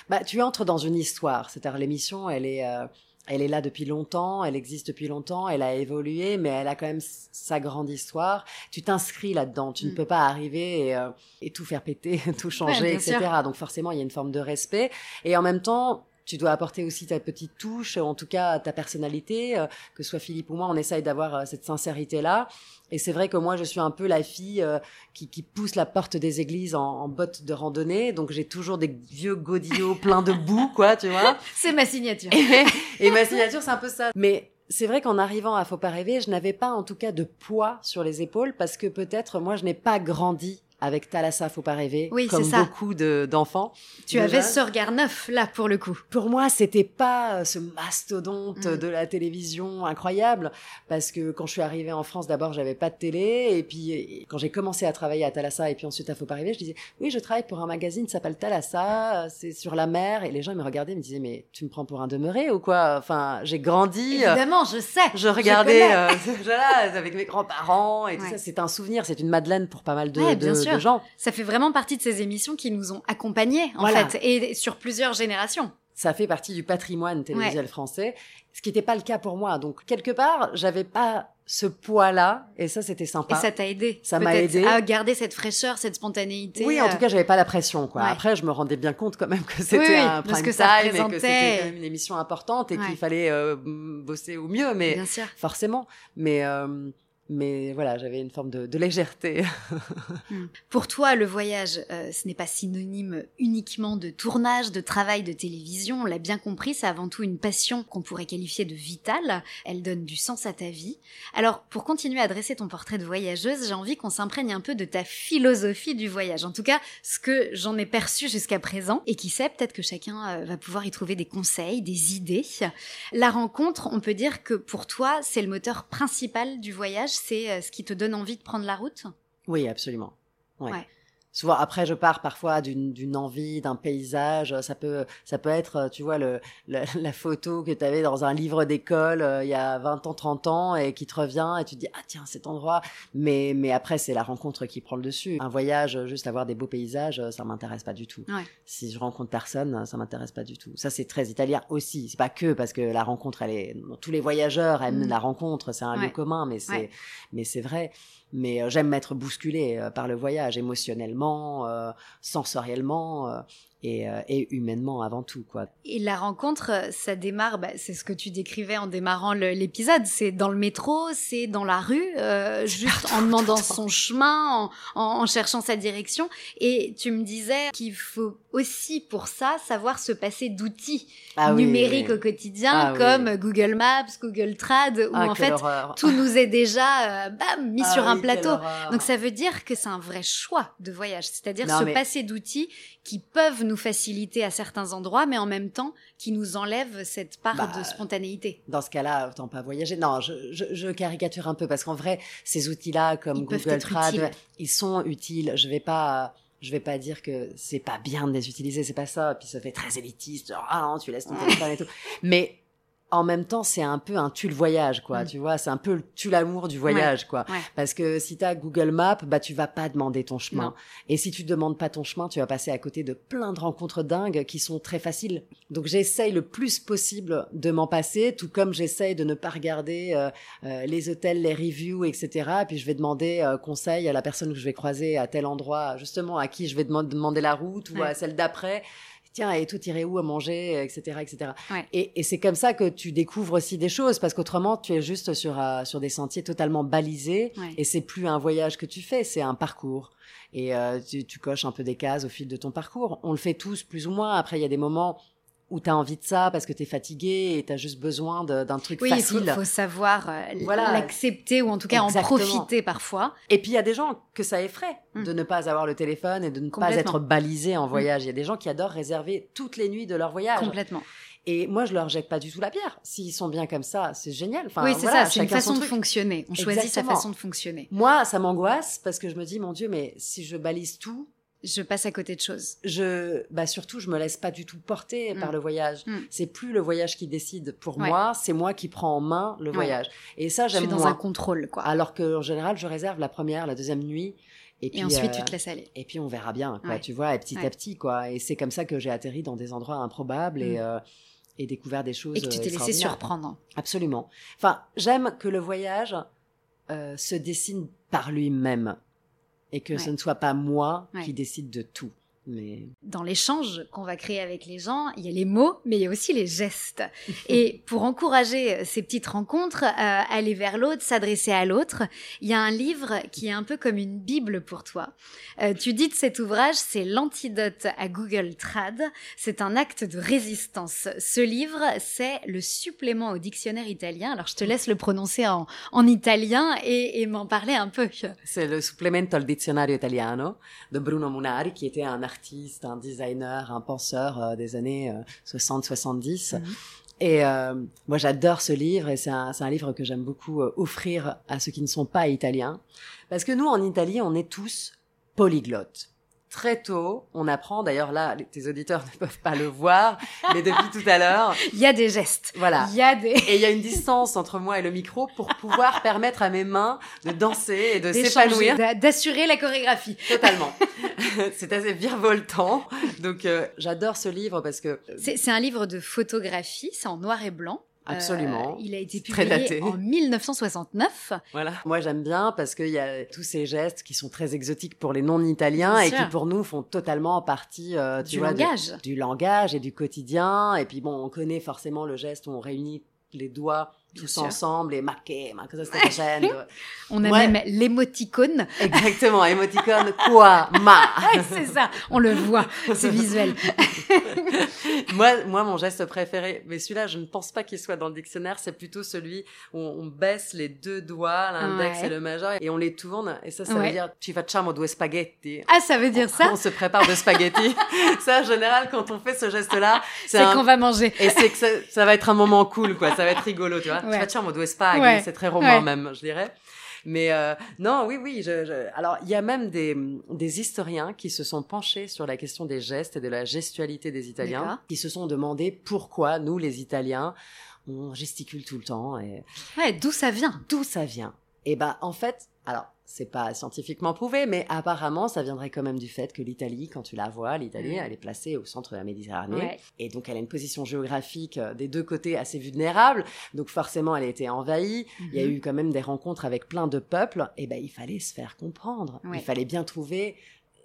Bah, tu entres dans une histoire. C'est-à-dire l'émission, elle est euh, elle est là depuis longtemps, elle existe depuis longtemps, elle a évolué, mais elle a quand même sa grande histoire. Tu t'inscris là-dedans. Tu Mm. ne peux pas arriver et, et tout faire péter, tout changer, etc. sûr. Donc forcément, il y a une forme de respect. Et en même temps, tu dois apporter aussi ta petite touche, en tout cas ta personnalité. euh, que ce soit Philippe ou moi, on essaye d'avoir euh, cette sincérité-là. Et c'est vrai que moi, je suis un peu la fille euh, qui, qui pousse la porte des églises en, en bottes de randonnée. Donc j'ai toujours des vieux godillots pleins de boue, quoi, tu vois. C'est ma signature. Et, et ma signature, c'est un peu ça. Mais c'est vrai qu'en arrivant à Faut pas rêver, je n'avais pas en tout cas de poids sur les épaules parce que peut-être moi, je n'ai pas grandi avec Thalassa Faut pas rêver, Oui, comme c'est ça. beaucoup de- d'enfants. Tu avais ce regard neuf là pour le coup. Pour moi, c'était pas euh, ce mastodonte Mm. de la télévision incroyable, parce que quand je suis arrivée en France, d'abord, j'avais pas de télé, et puis quand j'ai commencé à travailler à Thalassa, et puis ensuite à Faut pas rêver, je disais, oui, je travaille pour un magazine qui s'appelle Thalassa, euh, c'est sur la mer, et les gens ils me regardaient, ils me disaient, mais tu me prends pour un demeuré ou quoi? Enfin, j'ai grandi. euh, Évidemment, je sais. je regardais euh, voilà, avec mes grands-parents et tout Ouais. ça. C'est un souvenir, c'est une Madeleine pour pas mal de, Ouais, de, sûr. de gens. Ça fait vraiment partie de ces émissions qui nous ont accompagnés en Voilà. fait et sur plusieurs générations. Ça fait partie du patrimoine télévisuel français, ce qui n'était pas le cas pour moi. Donc quelque part, j'avais pas ce poids-là, et ça c'était sympa. Et ça t'a aidé. Ça m'a aidé. à garder cette fraîcheur, cette spontanéité. Oui, en euh, tout cas, j'avais pas la pression, quoi. Ouais. Après, je me rendais bien compte quand même que c'était Oui, un prime que ça time et que c'était une émission importante et Ouais. qu'il fallait euh, bosser au mieux, mais Bien sûr. forcément. Mais euh, mais voilà, j'avais une forme de, légèreté. Pour toi, le voyage, euh, ce n'est pas synonyme uniquement de tournage, de travail de télévision. On l'a bien compris, c'est avant tout une passion qu'on pourrait qualifier de vitale. Elle donne du sens à ta vie. Alors, pour continuer à dresser ton portrait de voyageuse, j'ai envie qu'on s'imprègne un peu de ta philosophie du voyage. En tout cas, ce que j'en ai perçu jusqu'à présent. Et qui sait, peut-être que chacun euh, va pouvoir y trouver des conseils, des idées. La rencontre, on peut dire que pour toi, c'est le moteur principal du voyage. C'est euh, ce qui te donne envie de prendre la route? Oui, absolument. Ouais. Ouais. Souvent, après, je pars parfois d'une envie, d'un paysage. Ça peut, ça peut être, tu vois, le, le- la photo que tu avais dans un livre d'école euh, il y a 20 ans, 30 ans et qui te revient et tu te dis, ah tiens, cet endroit. Mais, mais après, c'est la rencontre qui prend le dessus. Un voyage, euh, juste avoir des beaux paysages, euh, ça m'intéresse pas du tout. Ouais. Si je rencontre personne, euh, ça m'intéresse pas du tout. Ça, c'est très italien aussi. C'est pas que parce que la rencontre, elle est, tous les voyageurs aiment Mm. la rencontre. C'est un Ouais. lieu commun, mais c'est, Ouais. mais c'est vrai. Mais euh, j'aime m'être bousculé euh, par le voyage, émotionnellement, euh, sensoriellement et, euh, et humainement avant tout, quoi. Et la rencontre, euh, ça démarre, bah, c'est ce que tu décrivais en démarrant l'épisode, c'est dans le métro, c'est dans la rue, euh, juste en demandant son chemin, en, en- en cherchant sa direction. Et tu me disais qu'il faut aussi pour ça savoir se passer d'outils Ah numériques oui, au quotidien, Ah oui. comme Google Maps, Google Trad, où Ah, en fait horreur. tout nous est déjà euh, bam, mis sur un plateau. Donc ça veut dire que c'est un vrai choix de voyage, c'est-à-dire se mais- passer d'outils qui peuvent nous faciliter à certains endroits, mais en même temps qui nous enlèvent cette part Bah, de spontanéité. Dans ce cas-là, autant pas voyager. Non, je, je, je caricature un peu parce qu'en vrai, ces outils-là, comme Ils Google Trad, ils sont utiles. Je vais pas, je vais pas dire que c'est pas bien de les utiliser, c'est pas ça. Puis ça fait très élitiste, genre ah non, tu laisses ton téléphone et tout. Mais en même temps, c'est un peu un tue le voyage, quoi. Mm. Tu vois, c'est un peu le tue l'amour du voyage, quoi. Ouais. Parce que si tu as Google Maps, bah tu vas pas demander ton chemin. Non. Et si tu demandes pas ton chemin, tu vas passer à côté de plein de rencontres dingues qui sont très faciles. Donc j'essaye le plus possible de m'en passer, tout comme j'essaye de ne pas regarder euh, euh, les hôtels, les reviews, etc. Et puis je vais demander euh, conseil à la personne que je vais croiser à tel endroit, justement à qui je vais demand- demander la route ou Ouais. à celle d'après. Tiens, et tout irait où à manger, etc., etc. Ouais. Et, et c'est comme ça que tu découvres aussi des choses, parce qu'autrement, tu es juste sur, euh, sur des sentiers totalement balisés, Ouais. et c'est plus un voyage que tu fais, c'est un parcours. Et euh, tu, tu coches un peu des cases au fil de ton parcours. On le fait tous plus ou moins. Après, il y a des moments où tu as envie de ça parce que tu es fatigué et tu as juste besoin d'un truc Oui, il faut, facile. faut savoir euh, Voilà. l'accepter ou en tout cas Exactement. en profiter parfois. Et puis il y a des gens que ça effraie Mm. de ne pas avoir le téléphone et de ne pas être balisé en voyage. Il y a des gens qui adorent réserver toutes les nuits de leur voyage. Complètement. Et moi, je leur jette pas du tout la pierre. S'ils sont bien comme ça, c'est génial. Enfin, oui, c'est voilà, ça, c'est une façon de fonctionner. On choisit sa façon de fonctionner. Moi, ça m'angoisse parce que je me dis, mon Dieu, mais si je balise tout, Je passe à côté de choses. je, bah surtout, je me laisse pas du tout porter Mm. par le voyage. Mm. C'est plus le voyage qui décide pour Ouais. moi, c'est moi qui prends en main le Ouais. voyage. Et ça, Je suis j'aime dans moins. un contrôle, quoi. Alors que en général, je réserve la première, la deuxième nuit, et puis Et ensuite, euh, tu te laisses aller. et puis on verra bien, quoi. Ouais. Tu vois, et petit à petit, quoi. Et c'est comme ça que j'ai atterri dans des endroits improbables et Mm. euh, et découvert des choses. Et que tu t'es laissé surprendre. Absolument. Enfin, j'aime que le voyage euh, se dessine par lui-même et que Ouais. ce ne soit pas moi Ouais. qui décide de tout. Mais Dans l'échange qu'on va créer avec les gens, il y a les mots, mais il y a aussi les gestes. Et pour encourager euh, ces petites rencontres, euh, aller vers l'autre, s'adresser à l'autre, il y a un livre qui est un peu comme une bible pour toi. Euh, tu dis de cet ouvrage, c'est l'antidote à Google Trad. C'est un acte de résistance. Ce livre, c'est le supplément au dictionnaire italien. Alors je te laisse le prononcer en, en italien et, et m'en parler un peu. c'est le supplemento al dizionario italiano de Bruno Munari, qui était un artiste, un designer, un penseur euh, des années 60-70. Mhm. Et euh, moi, j'adore ce livre et c'est un, un livre que j'aime beaucoup euh, offrir à ceux qui ne sont pas italiens. Parce que nous, en Italie, on est tous polyglottes. Très tôt, on apprend, d'ailleurs là, les- tes auditeurs ne peuvent pas le voir, mais depuis tout à l'heure, Il y a des gestes. voilà. Il y a des... Et il y a une distance entre moi et le micro pour pouvoir permettre à mes mains de danser et de s'épanouir d'a- d'assurer la chorégraphie. totalement. c'est assez virevoltant. Donc euh, j'adore ce livre parce que C'est c'est un livre de photographie, c'est en noir et blanc. Absolument. Euh, il a été très publié daté. en 1969. Voilà. Moi, j'aime bien parce qu'il y a tous ces gestes qui sont très exotiques pour les non-italiens et sûr. qui, pour nous, font totalement partie euh, tu Du vois, langage. Du, du langage et du quotidien. Et puis, bon, on connaît forcément le geste où on réunit les doigts Bien tous sûr. ensemble et On a Ouais. même l'émoticône. Exactement, émoticône, quoi, ma. C'est ça, on le voit, c'est visuel. moi, moi, mon geste préféré, mais celui-là, je ne pense pas qu'il soit dans le dictionnaire, c'est plutôt celui où on baisse les deux doigts, l'index Ouais. et le majeur, et on les tourne. Et ça, ça Ouais. veut dire ci facciamo due spaghetti. Ah, ça veut dire ça On se prépare de spaghetti. ça, en général, quand on fait ce geste-là, c'est C'est un... qu'on va manger. Et c'est que ça, ça va être un moment cool, quoi. Ça va être rigolo, tu vois. Ouais. Ci facciamo due spaghetti. Ouais. C'est très Ouais. même, je dirais. Mais euh, non, oui, oui. Je, je- Alors, il y a même des, des historiens qui se sont penchés sur la question des gestes et de la gestualité des. Italiens, qui se sont demandé pourquoi nous, les Italiens, on gesticule tout le temps et Ouais, d'où ça vient? D'où ça vient? Et ben, en fait, alors c'est pas scientifiquement prouvé, mais apparemment, ça viendrait quand même du fait que l'Italie, quand tu la vois, l'Italie, Mhm. elle est placée au centre de la Méditerranée. Ouais. Et donc, elle a une position géographique euh, des deux côtés assez vulnérable. Donc, forcément, elle a été envahie. Il y a Mhm. eu quand même des rencontres avec plein de peuples. Et ben, il fallait se faire comprendre. Ouais. Il fallait bien trouver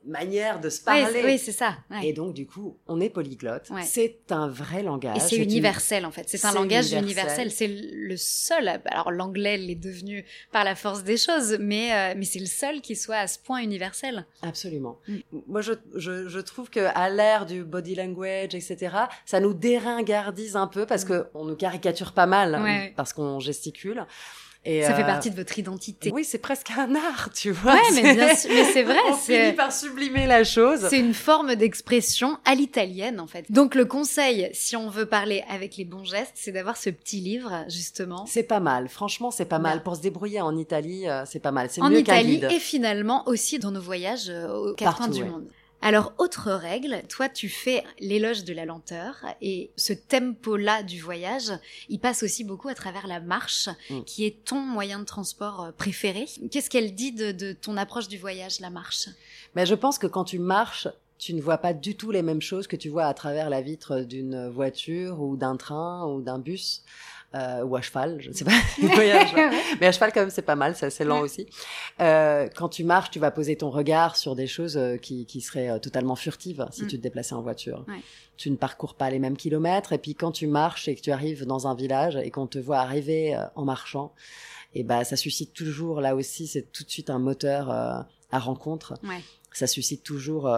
manière de se parler. Oui, c'est ça. ouais. Et donc, du coup, on est polyglotte. Ouais. C'est un vrai langage. Et c'est une- universel en fait, c'est un langage universel. universel. C'est le seul. Alors l'anglais l'est devenu par la force des choses, mais euh, mais c'est le seul qui soit à ce point universel. Absolument. Mm. Moi, je, je, je trouve que à l'ère du body language, etc., ça nous déringardise un peu parce que on nous caricature pas mal Mm. Ouais. parce qu'on gesticule. Et, Ça fait euh, partie de votre identité. Oui, c'est presque un art, tu vois. Ouais, mais bien C'est- sûr, mais c'est vrai, On finit par sublimer la chose. C'est une forme d'expression à l'italienne en fait. Donc le conseil, si on veut parler avec les bons gestes, c'est d'avoir ce petit livre justement C'est pas mal. Franchement, c'est pas mal. Pour se débrouiller en Italie, euh, c'est pas mal. C'est en mieux qu'un Italie guide. et finalement aussi dans nos voyages euh, aux quatre Partout, coins du ouais. monde. Alors, autre règle, toi tu fais l'éloge de la lenteur et ce tempo-là du voyage, il passe aussi beaucoup à travers la marche, Mm. qui est ton moyen de transport euh, préféré. Qu'est-ce qu'elle dit de, de ton approche du voyage, la marche? Mais je pense que quand tu marches, tu ne vois pas du tout les mêmes choses que tu vois à travers la vitre d'une voiture ou d'un train ou d'un bus. Euh, ou à cheval, je ne sais pas. Mais à cheval, quand même, c'est pas mal, c'est assez lent Ouais. aussi. Euh, quand tu marches, tu vas poser ton regard sur des choses euh, qui, qui seraient euh, totalement furtives si Mm. tu te déplaçais en voiture. Ouais. Tu ne parcours pas les mêmes kilomètres. Et puis quand tu marches et que tu arrives dans un village et qu'on te voit arriver euh, en marchant, et ben ça suscite toujours, là aussi, c'est tout de suite un moteur euh, à rencontre. Ouais. Ça suscite toujours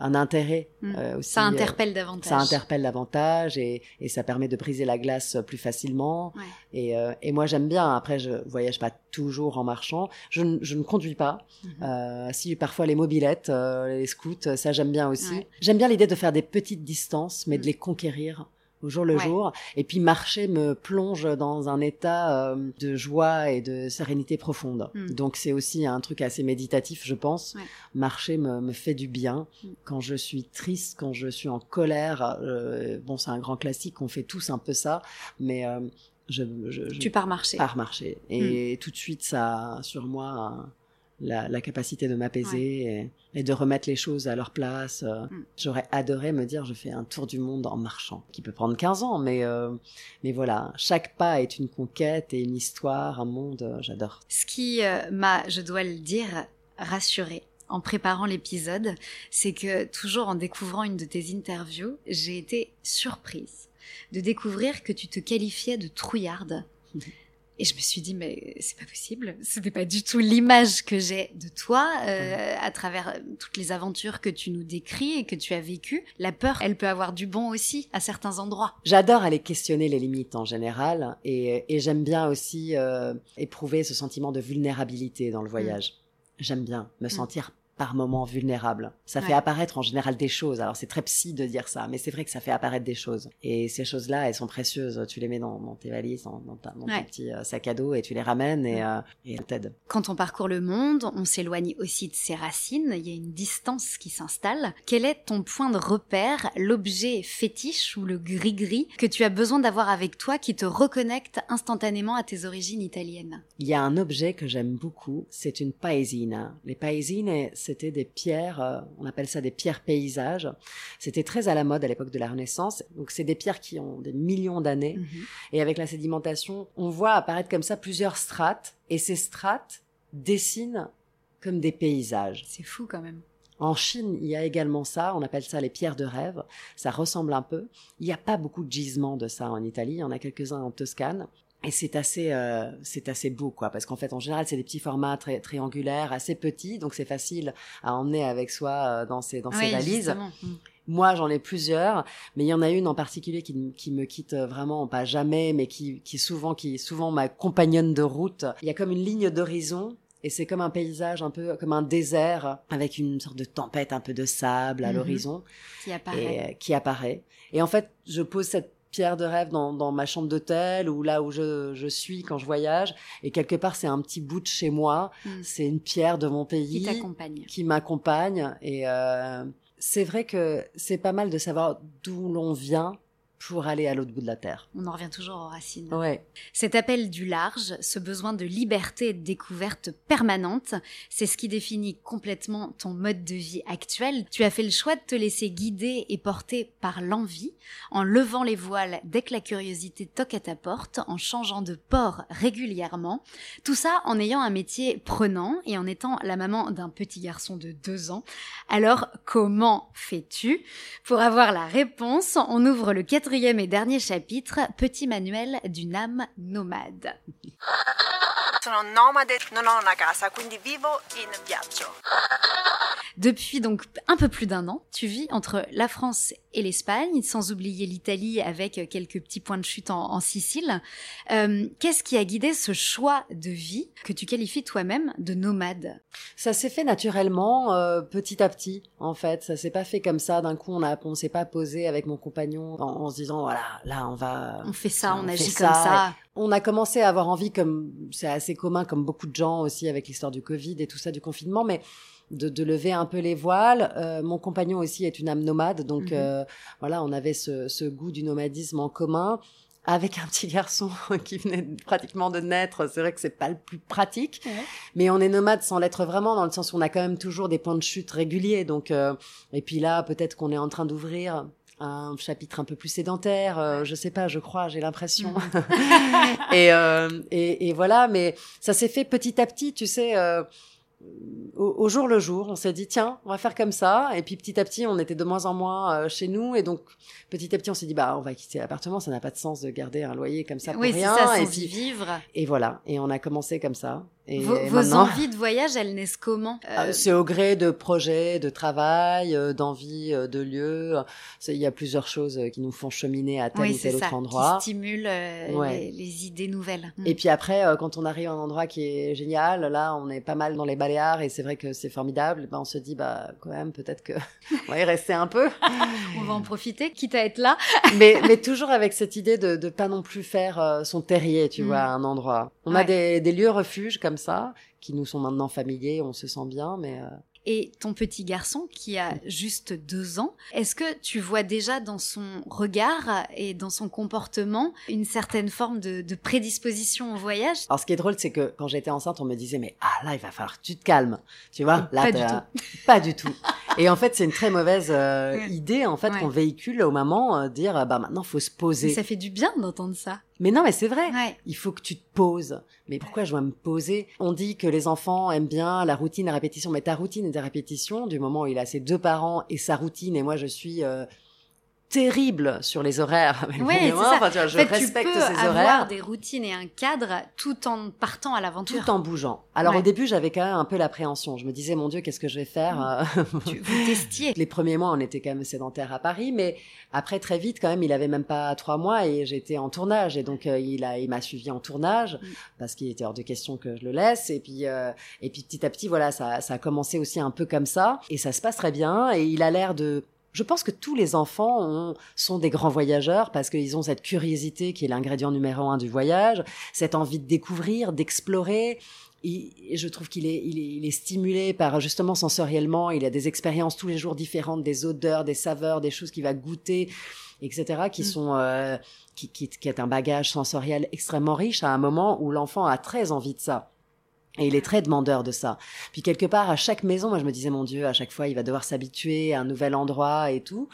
un intérêt Mm. euh, aussi. Ça euh, interpelle davantage. ça interpelle davantage et, et ça permet de briser la glace plus facilement. Ouais. Et, euh, et moi j'aime bien. Après je voyage pas toujours en marchant. Je, ne- je ne conduis pas. Mhm. Euh, si parfois les mobilettes, euh, les scouts, ça j'aime bien aussi. Ouais. J'aime bien l'idée de faire des petites distances, mais de Mm. les conquérir au jour le Ouais. jour. Et puis marcher me plonge dans un état euh, de joie et de sérénité profonde. Mm. Donc c'est aussi un truc assez méditatif, je pense. Ouais. Marcher me, me fait du bien. Mm. Quand je suis triste, quand je suis en colère, euh, bon c'est un grand classique, on fait tous un peu ça, mais euh, je, je, je Tu pars marcher. pars marcher. Et tout de suite ça a sur moi un- la, la capacité de m'apaiser et, et de remettre les choses à leur place. Euh, Mm. J'aurais adoré me dire je fais un tour du monde en marchant, qui peut prendre 15 ans, mais, euh, mais voilà, chaque pas est une conquête et une histoire, un monde, euh, j'adore. Ce qui euh, m'a, je dois le dire, rassurée en préparant l'épisode, c'est que toujours en découvrant une de tes interviews, j'ai été surprise de découvrir que tu te qualifiais de trouillarde. Et je me suis dit, mais c'est pas possible. Ce n'est pas du tout l'image que j'ai de toi euh, à travers euh, toutes les aventures que tu nous décris et que tu as vécues. La peur, elle peut avoir du bon aussi à certains endroits. J'adore aller questionner les limites en général et, et j'aime bien aussi euh, éprouver ce sentiment de vulnérabilité dans le voyage. J'aime bien me sentir par moments vulnérable. Ça fait apparaître en général des choses. Alors c'est très psy de dire ça, mais c'est vrai que ça fait apparaître des choses. Et ces choses-là, elles sont précieuses. Tu les mets dans, dans tes valises, dans, dans, ta- dans Ouais. ton petit euh, sac à dos et tu les ramènes et, euh, et elles t'aident. Quand on parcourt le monde, on s'éloigne aussi de ses racines, il y a une distance qui s'installe. Quel est ton point de repère, l'objet fétiche ou le gris-gris que tu as besoin d'avoir avec toi qui te reconnecte instantanément à tes origines italiennes? Il y a un objet que j'aime beaucoup, c'est une paesina. Les paesines, c'était des pierres, euh, on appelle ça des pierres paysages. C'était très à la mode à l'époque de la Renaissance. Donc c'est des pierres qui ont des millions d'années. Et avec la sédimentation, on voit apparaître comme ça plusieurs strates. Et ces strates dessinent comme des paysages. C'est fou quand même. En Chine, il y a également ça, on appelle ça les pierres de rêve. Ça ressemble un peu. Il n'y a pas beaucoup de gisements de ça en Italie, il y en a quelques-uns en Toscane. Et c'est assez, euh, c'est assez beau, quoi, parce qu'en fait, en général, c'est des petits formats très triangulaires, assez petits, donc c'est facile à emmener avec soi euh, dans ses, dans ses Oui, valises. justement. Mm. Moi, j'en ai plusieurs, mais il y en a une en particulier qui, qui me quitte vraiment, pas jamais, mais qui, qui souvent, qui est souvent ma compagnonne de route. Il y a comme une ligne d'horizon. Et c'est comme un paysage, un peu comme un désert, avec une sorte de tempête, un peu de sable à Mhm. l'horizon, Qui et apparaît. euh, qui apparaît. Et en fait, je pose cette pierre de rêve dans, dans ma chambre d'hôtel ou là où je, je suis quand je voyage. Et quelque part, c'est un petit bout de chez moi. Mm. C'est une pierre de mon pays qui m'accompagne. Et euh, c'est vrai que c'est pas mal de savoir d'où l'on vient pour aller à l'autre bout de la terre. On en revient toujours aux racines. Ouais. Cet appel du large, ce besoin de liberté et de découverte permanente, c'est ce qui définit complètement ton mode de vie actuel. Tu as fait le choix de te laisser guider et porter par l'envie, en levant les voiles dès que la curiosité toque à ta porte, en changeant de port régulièrement. Tout ça en ayant un métier prenant et en étant la maman d'un petit garçon de deux ans. Alors, comment fais-tu? Pour avoir la réponse, on ouvre le quatrième et dernier chapitre, Petit manuel d'une âme nomade. Depuis donc un peu plus d'un an, tu vis entre la France et l'Espagne, sans oublier l'Italie avec quelques petits points de chute en, Sicile. Euh, qu'est-ce qui a guidé ce choix de vie que tu qualifies toi-même de nomade? Ça s'est fait naturellement, euh, petit à petit, en fait. Ça s'est pas fait comme ça. D'un coup, on a, on s'est pas posé avec mon compagnon en, se disant voilà, là, on va. On fait ça, on, agit comme ça. On a commencé à avoir envie, comme c'est assez commun, comme beaucoup de gens aussi avec l'histoire du Covid et tout ça, du confinement, mais de, de, lever un peu les voiles. Euh, mon compagnon aussi est une âme nomade, donc mhm. euh, voilà, on avait ce, ce, goût du nomadisme en commun. Avec un petit garçon qui venait pratiquement de naître, c'est vrai que c'est pas le plus pratique, mais on est nomade sans l'être vraiment dans le sens où on a quand même toujours des points de chute réguliers. Donc, euh, et puis là, peut-être qu'on est en train d'ouvrir un chapitre un peu plus sédentaire, euh, je sais pas, je crois, j'ai l'impression. Mhm. et, euh, et, et, voilà, mais ça s'est fait petit à petit, tu sais. Euh, au, jour le jour, on s'est dit tiens, on va faire comme ça. Et puis petit à petit, on était de moins en moins euh, chez nous, et donc petit à petit, on s'est dit bah on va quitter l'appartement, ça n'a pas de sens de garder un loyer comme ça pour oui, rien. Ça, et puis vivre. Et voilà, et on a commencé comme ça. Et vos, envies de voyage, elles naissent comment euh, C'est au gré de projets, de travail, euh, d'envie, de lieux. Il y a plusieurs choses qui nous font cheminer à tel ou tel autre endroit. Qui stimulent les, les, idées nouvelles. Et puis après, quand on arrive à un endroit qui est génial, là, on est pas mal dans les Baléares et c'est vrai que c'est formidable. Ben, on se dit, bah, quand même, peut-être que on va y rester un peu. on va en profiter, quitte à être là. mais, mais toujours avec cette idée de, de pas non plus faire euh, son terrier, tu mm. vois, à un endroit. On a des, des lieux refuges comme ça, qui nous sont maintenant familiers, on se sent bien, mais euh, et ton petit garçon qui a juste deux ans. Est-ce que tu vois déjà dans son regard et dans son comportement une certaine forme de, de prédisposition au voyage? Alors ce qui est drôle, c'est que quand j'étais enceinte, on me disait mais ah là il va falloir que tu te calmes, tu vois Là pas du tout. Pas du tout. Et en fait, c'est une très mauvaise euh, idée en fait qu'on véhicule aux mamans, euh, dire bah maintenant faut se poser. ça fait du bien d'entendre ça. Mais non, mais c'est vrai. Il faut que tu te poses. Mais pourquoi je dois me poser? On dit que les enfants aiment bien la routine, la répétition. Mais ta routine et ta répétition, du moment où il a ses deux parents et sa routine, et moi je suis euh, terrible sur les horaires avec ouais, Enfin, tu vois, je respecte tu peux ces avoir des routines et un cadre tout en partant à l'aventure. Tout en bougeant. Alors au début, j'avais quand même un peu l'appréhension. Je me disais, mon Dieu, qu'est-ce que je vais faire mmh. tu, Vous testiez. Les premiers mois, on était quand même sédentaire à Paris, mais après très vite, quand même, il avait même pas trois mois et j'étais en tournage et donc euh, il a, il m'a suivi en tournage mmh. parce qu'il était hors de question que je le laisse. Et puis, euh, et puis petit à petit, voilà, ça, ça a commencé aussi un peu comme ça et ça se passe très bien et il a l'air de je pense que tous les enfants sont des grands voyageurs parce qu'ils ont cette curiosité qui est l'ingrédient numéro un du voyage, cette envie de découvrir, d'explorer. Et je trouve qu'il est, il est, stimulé par justement sensoriellement. Il a des expériences tous les jours différentes, des odeurs, des saveurs, des choses qu'il va goûter, etc. Qui mm. sont euh, qui, qui, qui est un bagage sensoriel extrêmement riche à un moment où l'enfant a très envie de ça. Et il est très demandeur de ça. Puis quelque part, à chaque maison, moi je me disais, mon Dieu, à chaque fois, il va devoir s'habituer à un nouvel endroit et tout.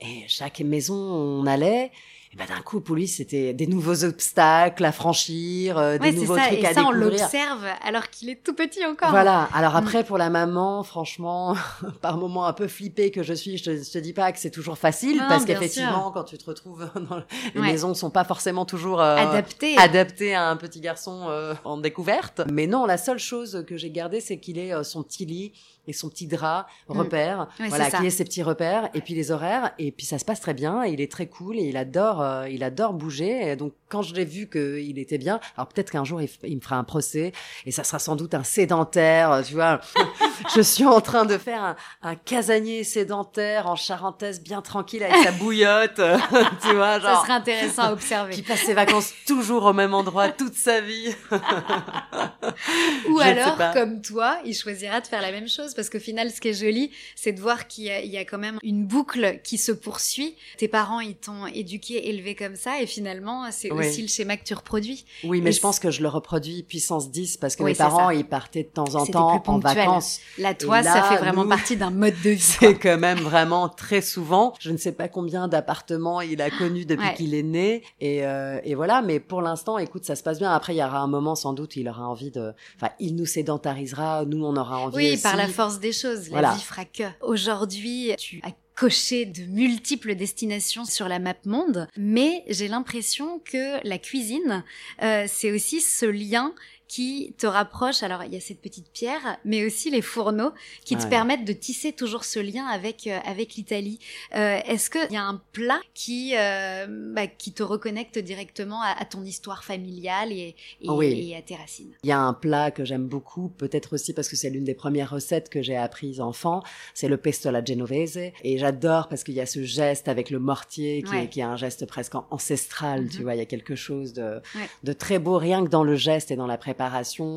Et chaque maison, on allait, et ben d'un coup pour lui c'était des nouveaux obstacles à franchir, euh, des nouveaux trucs et à ça, découvrir. on l'observe alors qu'il est tout petit encore. Voilà. Alors mm. après pour la maman, franchement, par moments un peu flippée que je suis, je te, te dis pas que c'est toujours facile parce qu'effectivement quand tu te retrouves dans les maisons sont pas forcément toujours euh, adaptées adaptées à un petit garçon euh, en découverte. Mais non, la seule chose que j'ai gardée c'est qu'il ait son petit lit et son petit drap mm. repère, voilà, qui est ses petits repères, et puis les horaires, et puis ça se passe très bien, et il est très cool, et il adore, euh, il adore bouger, et donc quand je l'ai vu qu'il était bien, alors peut-être qu'un jour il, me fera un procès, et ça sera sans doute un sédentaire, tu vois, je suis en train de faire un, un, casanier sédentaire en charentaise bien tranquille avec sa bouillotte, tu vois, genre. Ça serait intéressant à observer. Qui passe ses vacances toujours au même endroit toute sa vie. Ou alors, comme toi, il choisira de faire la même chose parce qu'au final, ce qui est joli, c'est de voir qu'il y, y, a quand même une boucle qui se poursuit. Tes parents, ils t'ont éduqué, élevé comme ça, et finalement, c'est aussi le schéma que tu reproduis. Oui, mais je pense que je le reproduis puissance 10 parce que mes parents, ils partaient de temps en temps en vacances. Là, toi, ça fait vraiment partie d'un mode de vie. C'est quand même vraiment très souvent. Je ne sais pas combien d'appartements il a connu depuis qu'il est né, et, euh, et voilà. Mais pour l'instant, écoute, ça se passe bien. Après, il y aura un moment sans doute, il aura envie de, enfin, il nous sédentarisera, nous on aura envie. Oui, aussi. par la force des choses. La vie fera que. Aujourd'hui, tu as coché de multiples destinations sur la map monde, mais j'ai l'impression que la cuisine, euh, c'est aussi ce lien qui te rapprochent. Alors, il y a cette petite pierre, mais aussi les fourneaux qui te Ouais. permettent de tisser toujours ce lien avec euh, avec l'Italie. Euh, Est-ce qu'il y a un plat qui euh, bah, qui te reconnecte directement à, à ton histoire familiale et, et, Oui. et à tes racines? Il y a un plat que j'aime beaucoup, peut-être aussi parce que c'est l'une des premières recettes que j'ai apprises enfant, c'est le pesto alla genovese. Et j'adore parce qu'il y a ce geste avec le mortier qui, Ouais. est, qui est un geste presque an- ancestral, tu Mhm. vois, il y a quelque chose de, Ouais. de très beau rien que dans le geste et dans la préparation,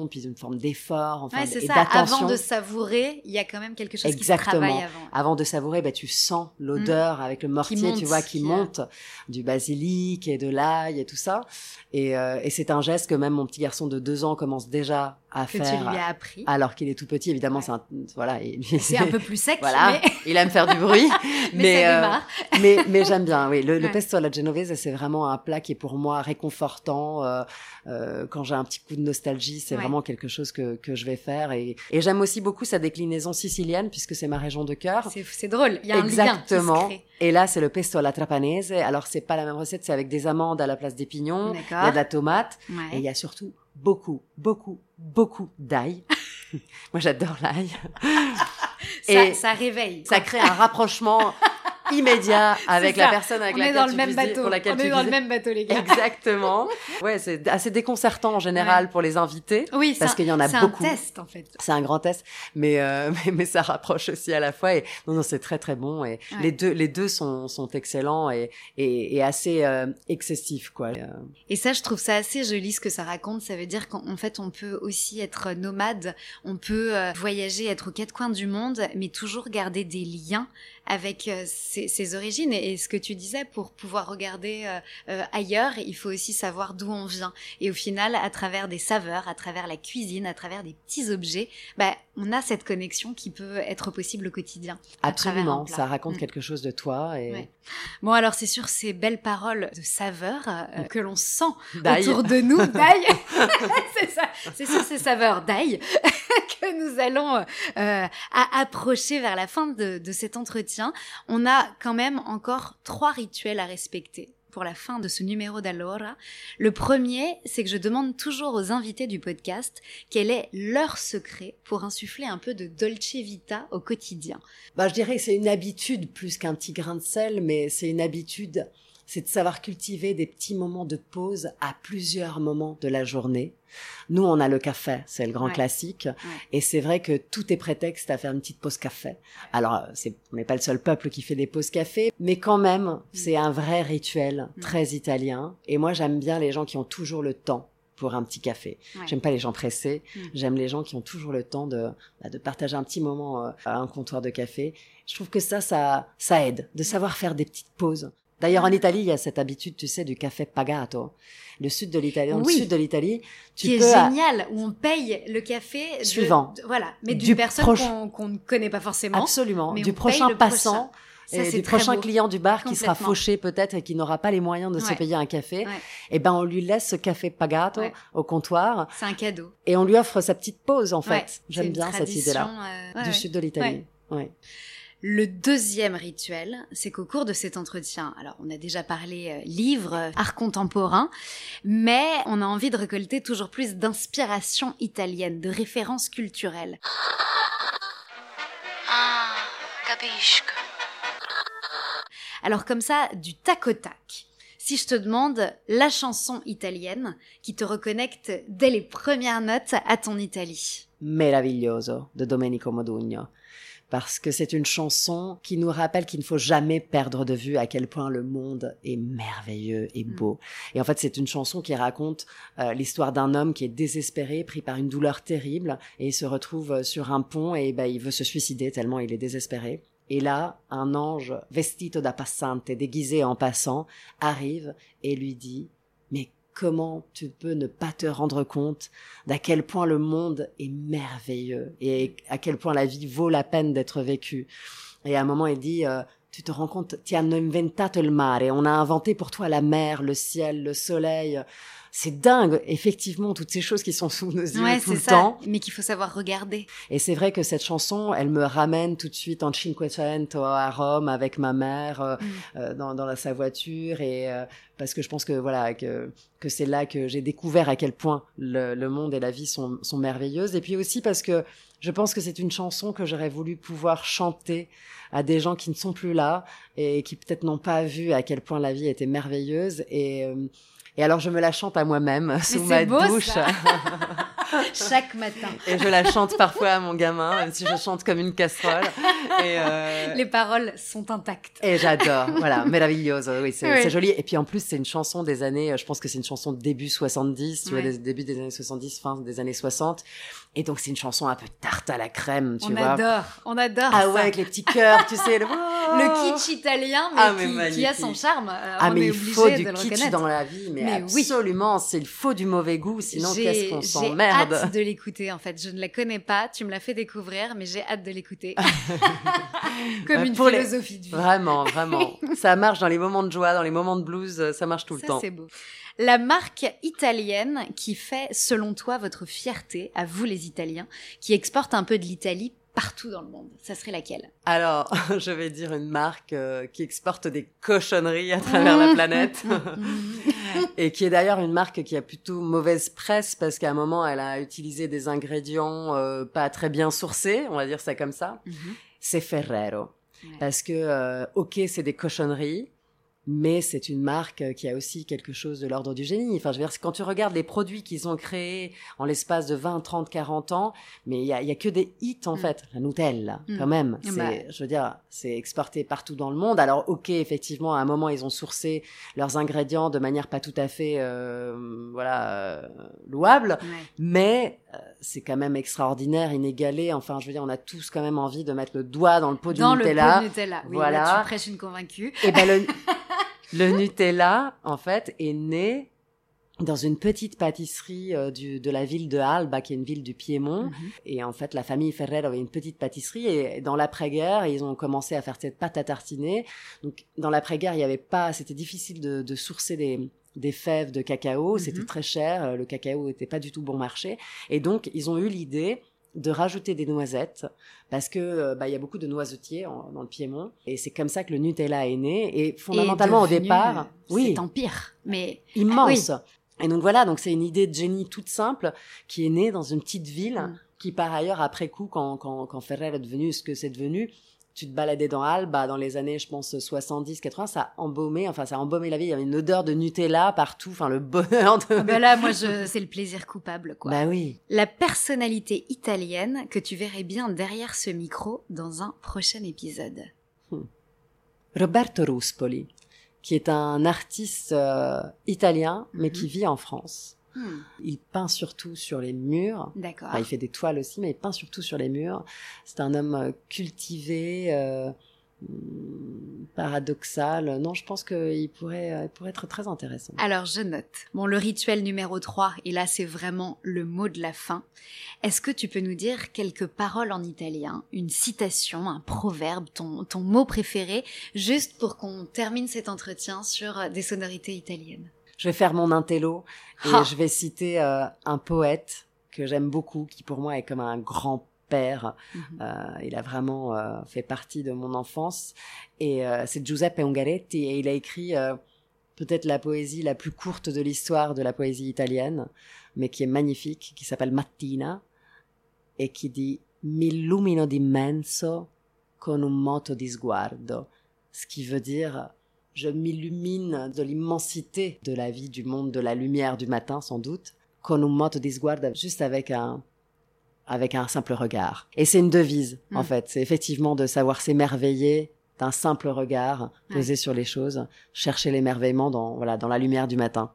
puis une forme d'effort, enfin, Ouais, et ça. Avant de savourer, il y a quand même quelque chose Exactement. qui se travaille avant. Avant de savourer, ben, tu sens l'odeur avec le mortier, Mm. monte, tu vois, qui qui, euh, monte du basilic et de l'ail et tout ça. Et, euh, et c'est un geste que même mon petit garçon de deux ans commence déjà à Que tu faire. lui as appris. Alors qu'il est tout petit, évidemment, Ouais. c'est un, voilà, C'est un peu plus sec, voilà, mais, il aime faire du bruit, mais, ça euh, mais, mais j'aime bien. Oui, le, pesto alla genovese, c'est vraiment un plat qui est pour moi réconfortant. euh, euh, quand j'ai un petit coup de nostalgie, c'est Ouais. vraiment quelque chose que, que je vais faire. Et, et j'aime aussi beaucoup sa déclinaison sicilienne, puisque c'est ma région de cœur. C'est drôle. Il y a un lien qui se Exactement. crée. Et là, c'est le pesto alla trapanese. Alors, c'est pas la même recette, c'est avec des amandes à la place des pignons. Il y a de la tomate. Ouais. Et il y a surtout beaucoup, beaucoup, beaucoup d'ail. Moi, j'adore l'ail. ça, et ça réveille. Ça crée un rapprochement immédiat avec C'est la personne avec On laquelle est dans tu le même bateau. pour laquelle On tu est dans le même bateau, les gars. Exactement. Ouais, c'est assez déconcertant en général pour les invités. Oui, c'est Parce un- qu'il y en a c'est beaucoup. un test, en fait. C'est un grand test, mais, euh, mais mais ça rapproche aussi à la fois. Et non, non, c'est très très bon. Et Ouais. les deux les deux sont sont excellents et et, et assez euh, excessifs quoi. Euh, Et ça, je trouve ça assez joli ce que ça raconte. Ça veut dire qu'en fait, on peut aussi être nomade, on peut euh, voyager, être aux quatre coins du monde, mais toujours garder des liens avec euh, ses, ses origines. Et, et ce que tu disais, pour pouvoir regarder euh, euh, ailleurs, il faut aussi savoir d'où on vient. Et au final, à travers des saveurs, à travers la cuisine, à travers des petits objets, bah, on a cette connexion qui peut être possible au quotidien. absolument, ça raconte Mm. quelque chose de toi et Ouais. Bon, alors c'est sur ces belles paroles de saveurs euh, que l'on sent D'ail. autour de nous d'ail. c'est ça. C'est sur ces saveurs d'ail que nous allons euh, à approcher vers la fin de, de cet entretien. On a quand même encore trois rituels à respecter pour la fin de ce numéro d'Allora. Le premier, c'est que je demande toujours aux invités du podcast quel est leur secret pour insuffler un peu de dolce vita au quotidien. Bah, je dirais que c'est une habitude plus qu'un petit grain de sel, mais c'est une habitude, c'est de savoir cultiver des petits moments de pause à plusieurs moments de la journée. Nous, on a le café, c'est le grand Ouais. classique, et c'est vrai que tout est prétexte à faire une petite pause café. Alors, euh, c'est, on n'est pas le seul peuple qui fait des pauses café, mais quand même, c'est un vrai rituel Mm. très italien. Et moi, j'aime bien les gens qui ont toujours le temps pour un petit café. Ouais. J'aime pas les gens pressés. Mm. J'aime les gens qui ont toujours le temps de, bah, de partager un petit moment euh, à un comptoir de café. Je trouve que ça, ça, ça aide de savoir faire des petites pauses. D'ailleurs, en Italie, il y a cette habitude, tu sais, du café pagato. Le sud de l'Italie, Oui. le sud de l'Italie, tu qui est peux, à- génial, où on paye le café de- Suivant. de- voilà, mais Du d'une personne proche- qu'on ne connaît pas forcément. absolument, mais du prochain passant, Ça, et c'est du prochain beau. client du bar qui sera fauché peut-être et qui n'aura pas les moyens de se payer un café. Ouais. Et ben, on lui laisse ce café pagato Ouais. au comptoir C'est un cadeau. et on lui offre sa petite pause, en fait. J'aime bien cette idée-là. euh, du sud de l'Italie. Ouais. Le deuxième rituel, c'est qu'au cours de cet entretien, alors on a déjà parlé euh, livres, euh, art contemporain, mais on a envie de récolter toujours plus d'inspiration italienne, de références culturelles. Ah, capisco. Alors comme ça, du tac au tac. Si je te demande la chanson italienne qui te reconnecte dès les premières notes à ton Italie. Meraviglioso de Domenico Modugno. Parce que c'est une chanson qui nous rappelle qu'il ne faut jamais perdre de vue à quel point le monde est merveilleux et beau. Et en fait, c'est une chanson qui raconte euh, l'histoire d'un homme qui est désespéré, pris par une douleur terrible, et il se retrouve euh, sur un pont et ben, il veut se suicider tellement il est désespéré. Et là, un ange vestito da passante, déguisé en passant, arrive et lui dit comment tu peux ne pas te rendre compte d'à quel point le monde est merveilleux et à quel point la vie vaut la peine d'être vécue Et à un moment, il dit euh, Tu te rends compte, ti hanno inventato il mare, on a inventé pour toi la mer, le ciel, le soleil. C'est dingue, effectivement, toutes ces choses qui sont sous nos yeux Ouais, tout c'est le ça. temps. Mais qu'il faut savoir regarder. Et c'est vrai que cette chanson, elle me ramène tout de suite en Cinquecento à Rome avec ma mère euh, Mm. euh, dans, dans sa voiture et euh, parce que je pense que voilà que que c'est là que j'ai découvert à quel point le, le monde et la vie sont sont merveilleuses et puis aussi parce que je pense que c'est une chanson que j'aurais voulu pouvoir chanter à des gens qui ne sont plus là et qui peut-être n'ont pas vu à quel point la vie était merveilleuse et euh, et alors je me la chante à moi-même sous ma beau, douche ça. Chaque matin. et je la chante parfois à mon gamin même si je chante comme une casserole et euh, Les paroles sont intactes. et j'adore, voilà, meraviglioso, oui, c'est Oui. joli. Et puis en plus, c'est une chanson des années, euh, je pense que c'est une chanson de début 70, tu vois, des, début des années 70, fin des années 60. Et donc c'est une chanson un peu tarte à la crème, tu on vois. adore, on adore Ah ça. ouais, avec les petits cœurs, tu sais. Le, Le kitsch italien, mais, Ah, mais qui, qui a son charme. euh, Ah on mais est il obligé faut de du le kitsch reconnaître. dans la vie, mais, Mais oui. absolument, c'est il faut du mauvais goût, sinon J'ai- qu'est-ce qu'on J'ai s'emmerde. hâte de l'écouter en fait. Je ne la connais pas, tu me l'as fait découvrir, mais j'ai hâte de l'écouter. Comme Ouais, une pour les- philosophie de vie. Vraiment, vraiment. ça marche dans les moments de joie, dans les moments de blues, euh, ça marche tout le temps. c'est beau. La marque italienne qui fait, selon toi, votre fierté, à vous les Italiens, qui exporte un peu de l'Italie partout dans le monde, ça serait laquelle? Alors, je vais dire une marque euh, qui exporte des cochonneries à travers la planète. et qui est d'ailleurs une marque qui a plutôt mauvaise presse parce qu'à un moment, elle a utilisé des ingrédients euh, pas très bien sourcés, on va dire ça comme ça. Mhm. C'est Ferrero. Ouais. Parce que, euh, ok, c'est des cochonneries, mais c'est une marque euh, qui a aussi quelque chose de l'ordre du génie. Enfin, je veux dire, quand tu regardes les produits qu'ils ont créés en l'espace de 20, 30, 40 ans, mais il y a, y a que des hits, en Mm. fait. La Nutella, Mm. quand même. Ah C'est, bah. je veux dire, c'est exporté partout dans le monde. Alors, ok, effectivement, à un moment, ils ont sourcé leurs ingrédients de manière pas tout à fait, euh, voilà, euh, louable. Ouais. Mais euh, c'est quand même extraordinaire, inégalé. Enfin, je veux dire, on a tous quand même envie de mettre le doigt dans le pot du Dans le Nutella. pot de Nutella. Oui, Voilà. là, tu prêches une convaincue. Et ben le, le Nutella, en fait, est né dans une petite pâtisserie euh, du, de la ville de Alba, qui est une ville du Piémont. Mhm. Et en fait, la famille Ferrer avait une petite pâtisserie. Et dans l'après-guerre, ils ont commencé à faire cette pâte à tartiner. Donc, dans l'après-guerre, il y avait pas, c'était difficile de, de sourcer des, des fèves de cacao. Mhm. C'était très cher. euh, Le cacao n'était pas du tout bon marché. Et donc, ils ont eu l'idée de rajouter des noisettes parce que euh, bah il y a beaucoup de noisetiers en- dans le Piémont et c'est comme ça que le Nutella est né et fondamentalement au devenu, départ euh, oui Cet empire. Mais immense et donc voilà donc c'est une idée de génie toute simple qui est née dans une petite ville Mm. qui par ailleurs après coup quand quand quand Ferrer est devenu ce que c'est devenu tu te baladais dans Alba dans les années je pense 70 80 ça a embaumé enfin ça a embaumé la ville il y avait une odeur de Nutella partout enfin le bonheur de ah bah là, moi, je... c'est le plaisir coupable, quoi. bah oui La personnalité italienne que tu verrais bien derrière ce micro dans un prochain épisode. Roberto Ruspoli, qui est un artiste euh, italien, mais Mhm. qui vit en France. Hmm, Il peint surtout sur les murs. D'accord. Enfin, il fait des toiles aussi, mais il peint surtout sur les murs. C'est un homme euh, cultivé, euh, paradoxal. Non, je pense qu'il pourrait, euh, il pourrait être très intéressant. Alors je note. Bon, le rituel numéro 3, et là c'est vraiment le mot de la fin. Est-ce que tu peux nous dire quelques paroles en italien, une citation, un proverbe, ton, ton mot préféré, juste pour qu'on termine cet entretien sur des sonorités italiennes? Je vais faire mon intello et Ah. je vais citer euh, un poète que j'aime beaucoup, qui pour moi est comme un grand-père. Mhm. Euh, il a vraiment euh, fait partie de mon enfance. Et c'est Giuseppe Ungaretti et il a écrit peut-être la poésie la plus courte de l'histoire de la poésie italienne, mais qui est magnifique, qui s'appelle Mattina et qui dit M'illumino d'immenso con un moto di sguardo. Ce qui veut dire je m'illumine de l'immensité de la vie, du monde, de la lumière du matin sans doute, con un moto di sguardo, juste avec un avec un simple regard. Et c'est une devise, en Mm. fait. C'est effectivement de savoir s'émerveiller d'un simple regard Ouais. posé sur les choses, chercher l'émerveillement dans, voilà, dans la lumière du matin.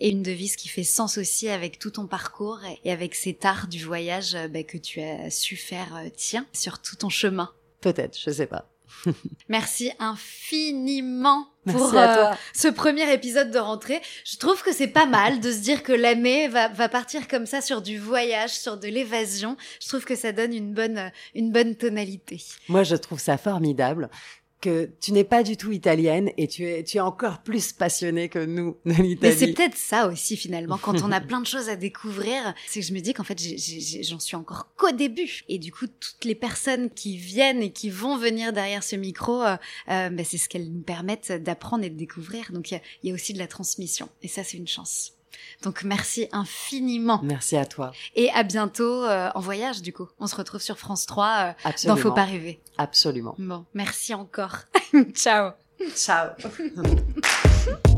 Et une devise qui fait sens aussi avec tout ton parcours et avec cet art du voyage euh, bah, que tu as su faire euh, tien sur tout ton chemin. Peut-être, je sais pas. Merci infiniment Merci pour euh, ce premier épisode de rentrée. Je trouve que c'est pas mal de se dire que l'année va, va partir comme ça sur du voyage, sur de l'évasion. Je trouve que ça donne une bonne, une bonne tonalité. Moi, je trouve ça formidable que tu n'es pas du tout italienne et tu es, tu es encore plus passionnée que nous de l'Italie. Mais c'est peut-être ça aussi finalement, quand on a plein de choses à découvrir, c'est que je me dis qu'en fait j'en suis encore qu'au début. Et du coup, toutes les personnes qui viennent et qui vont venir derrière ce micro, euh, bah, c'est ce qu'elles nous permettent d'apprendre et de découvrir. Donc il y, y a aussi de la transmission. Et ça, c'est une chance. Donc merci infiniment. Merci à toi. Et à bientôt euh, en voyage du coup. On se retrouve sur France 3 euh, dans Faut pas rêver. Absolument. Bon, merci encore. Ciao. Ciao.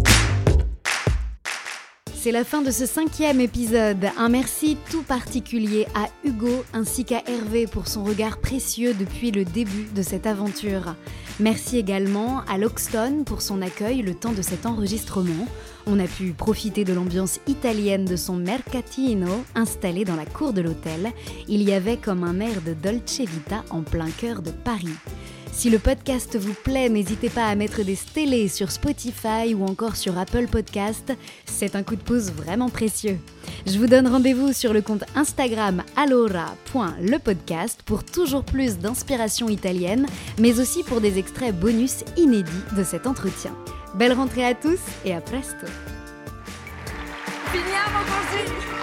C'est la fin de ce cinquième épisode. Un merci tout particulier à Hugo ainsi qu'à Hervé pour son regard précieux depuis le début de cette aventure. Merci également à Loxton pour son accueil le temps de cet enregistrement. On a pu profiter de l'ambiance italienne de son mercatino installé dans la cour de l'hôtel. Il y avait comme un air de Dolce Vita en plein cœur de Paris. Si le podcast vous plaît, n'hésitez pas à mettre des stélés sur Spotify ou encore sur Apple Podcast. C'est un coup de pouce vraiment précieux. Je vous donne rendez-vous sur le compte Instagram alora.lepodcast pour toujours plus d'inspiration italienne, mais aussi pour des extraits bonus inédits de cet entretien. Belle rentrée à tous et à presto.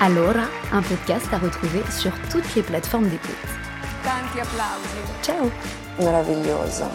Allora, un podcast à retrouver sur toutes les plateformes d'écoute. Tanti applausi. Ciao meraviglioso.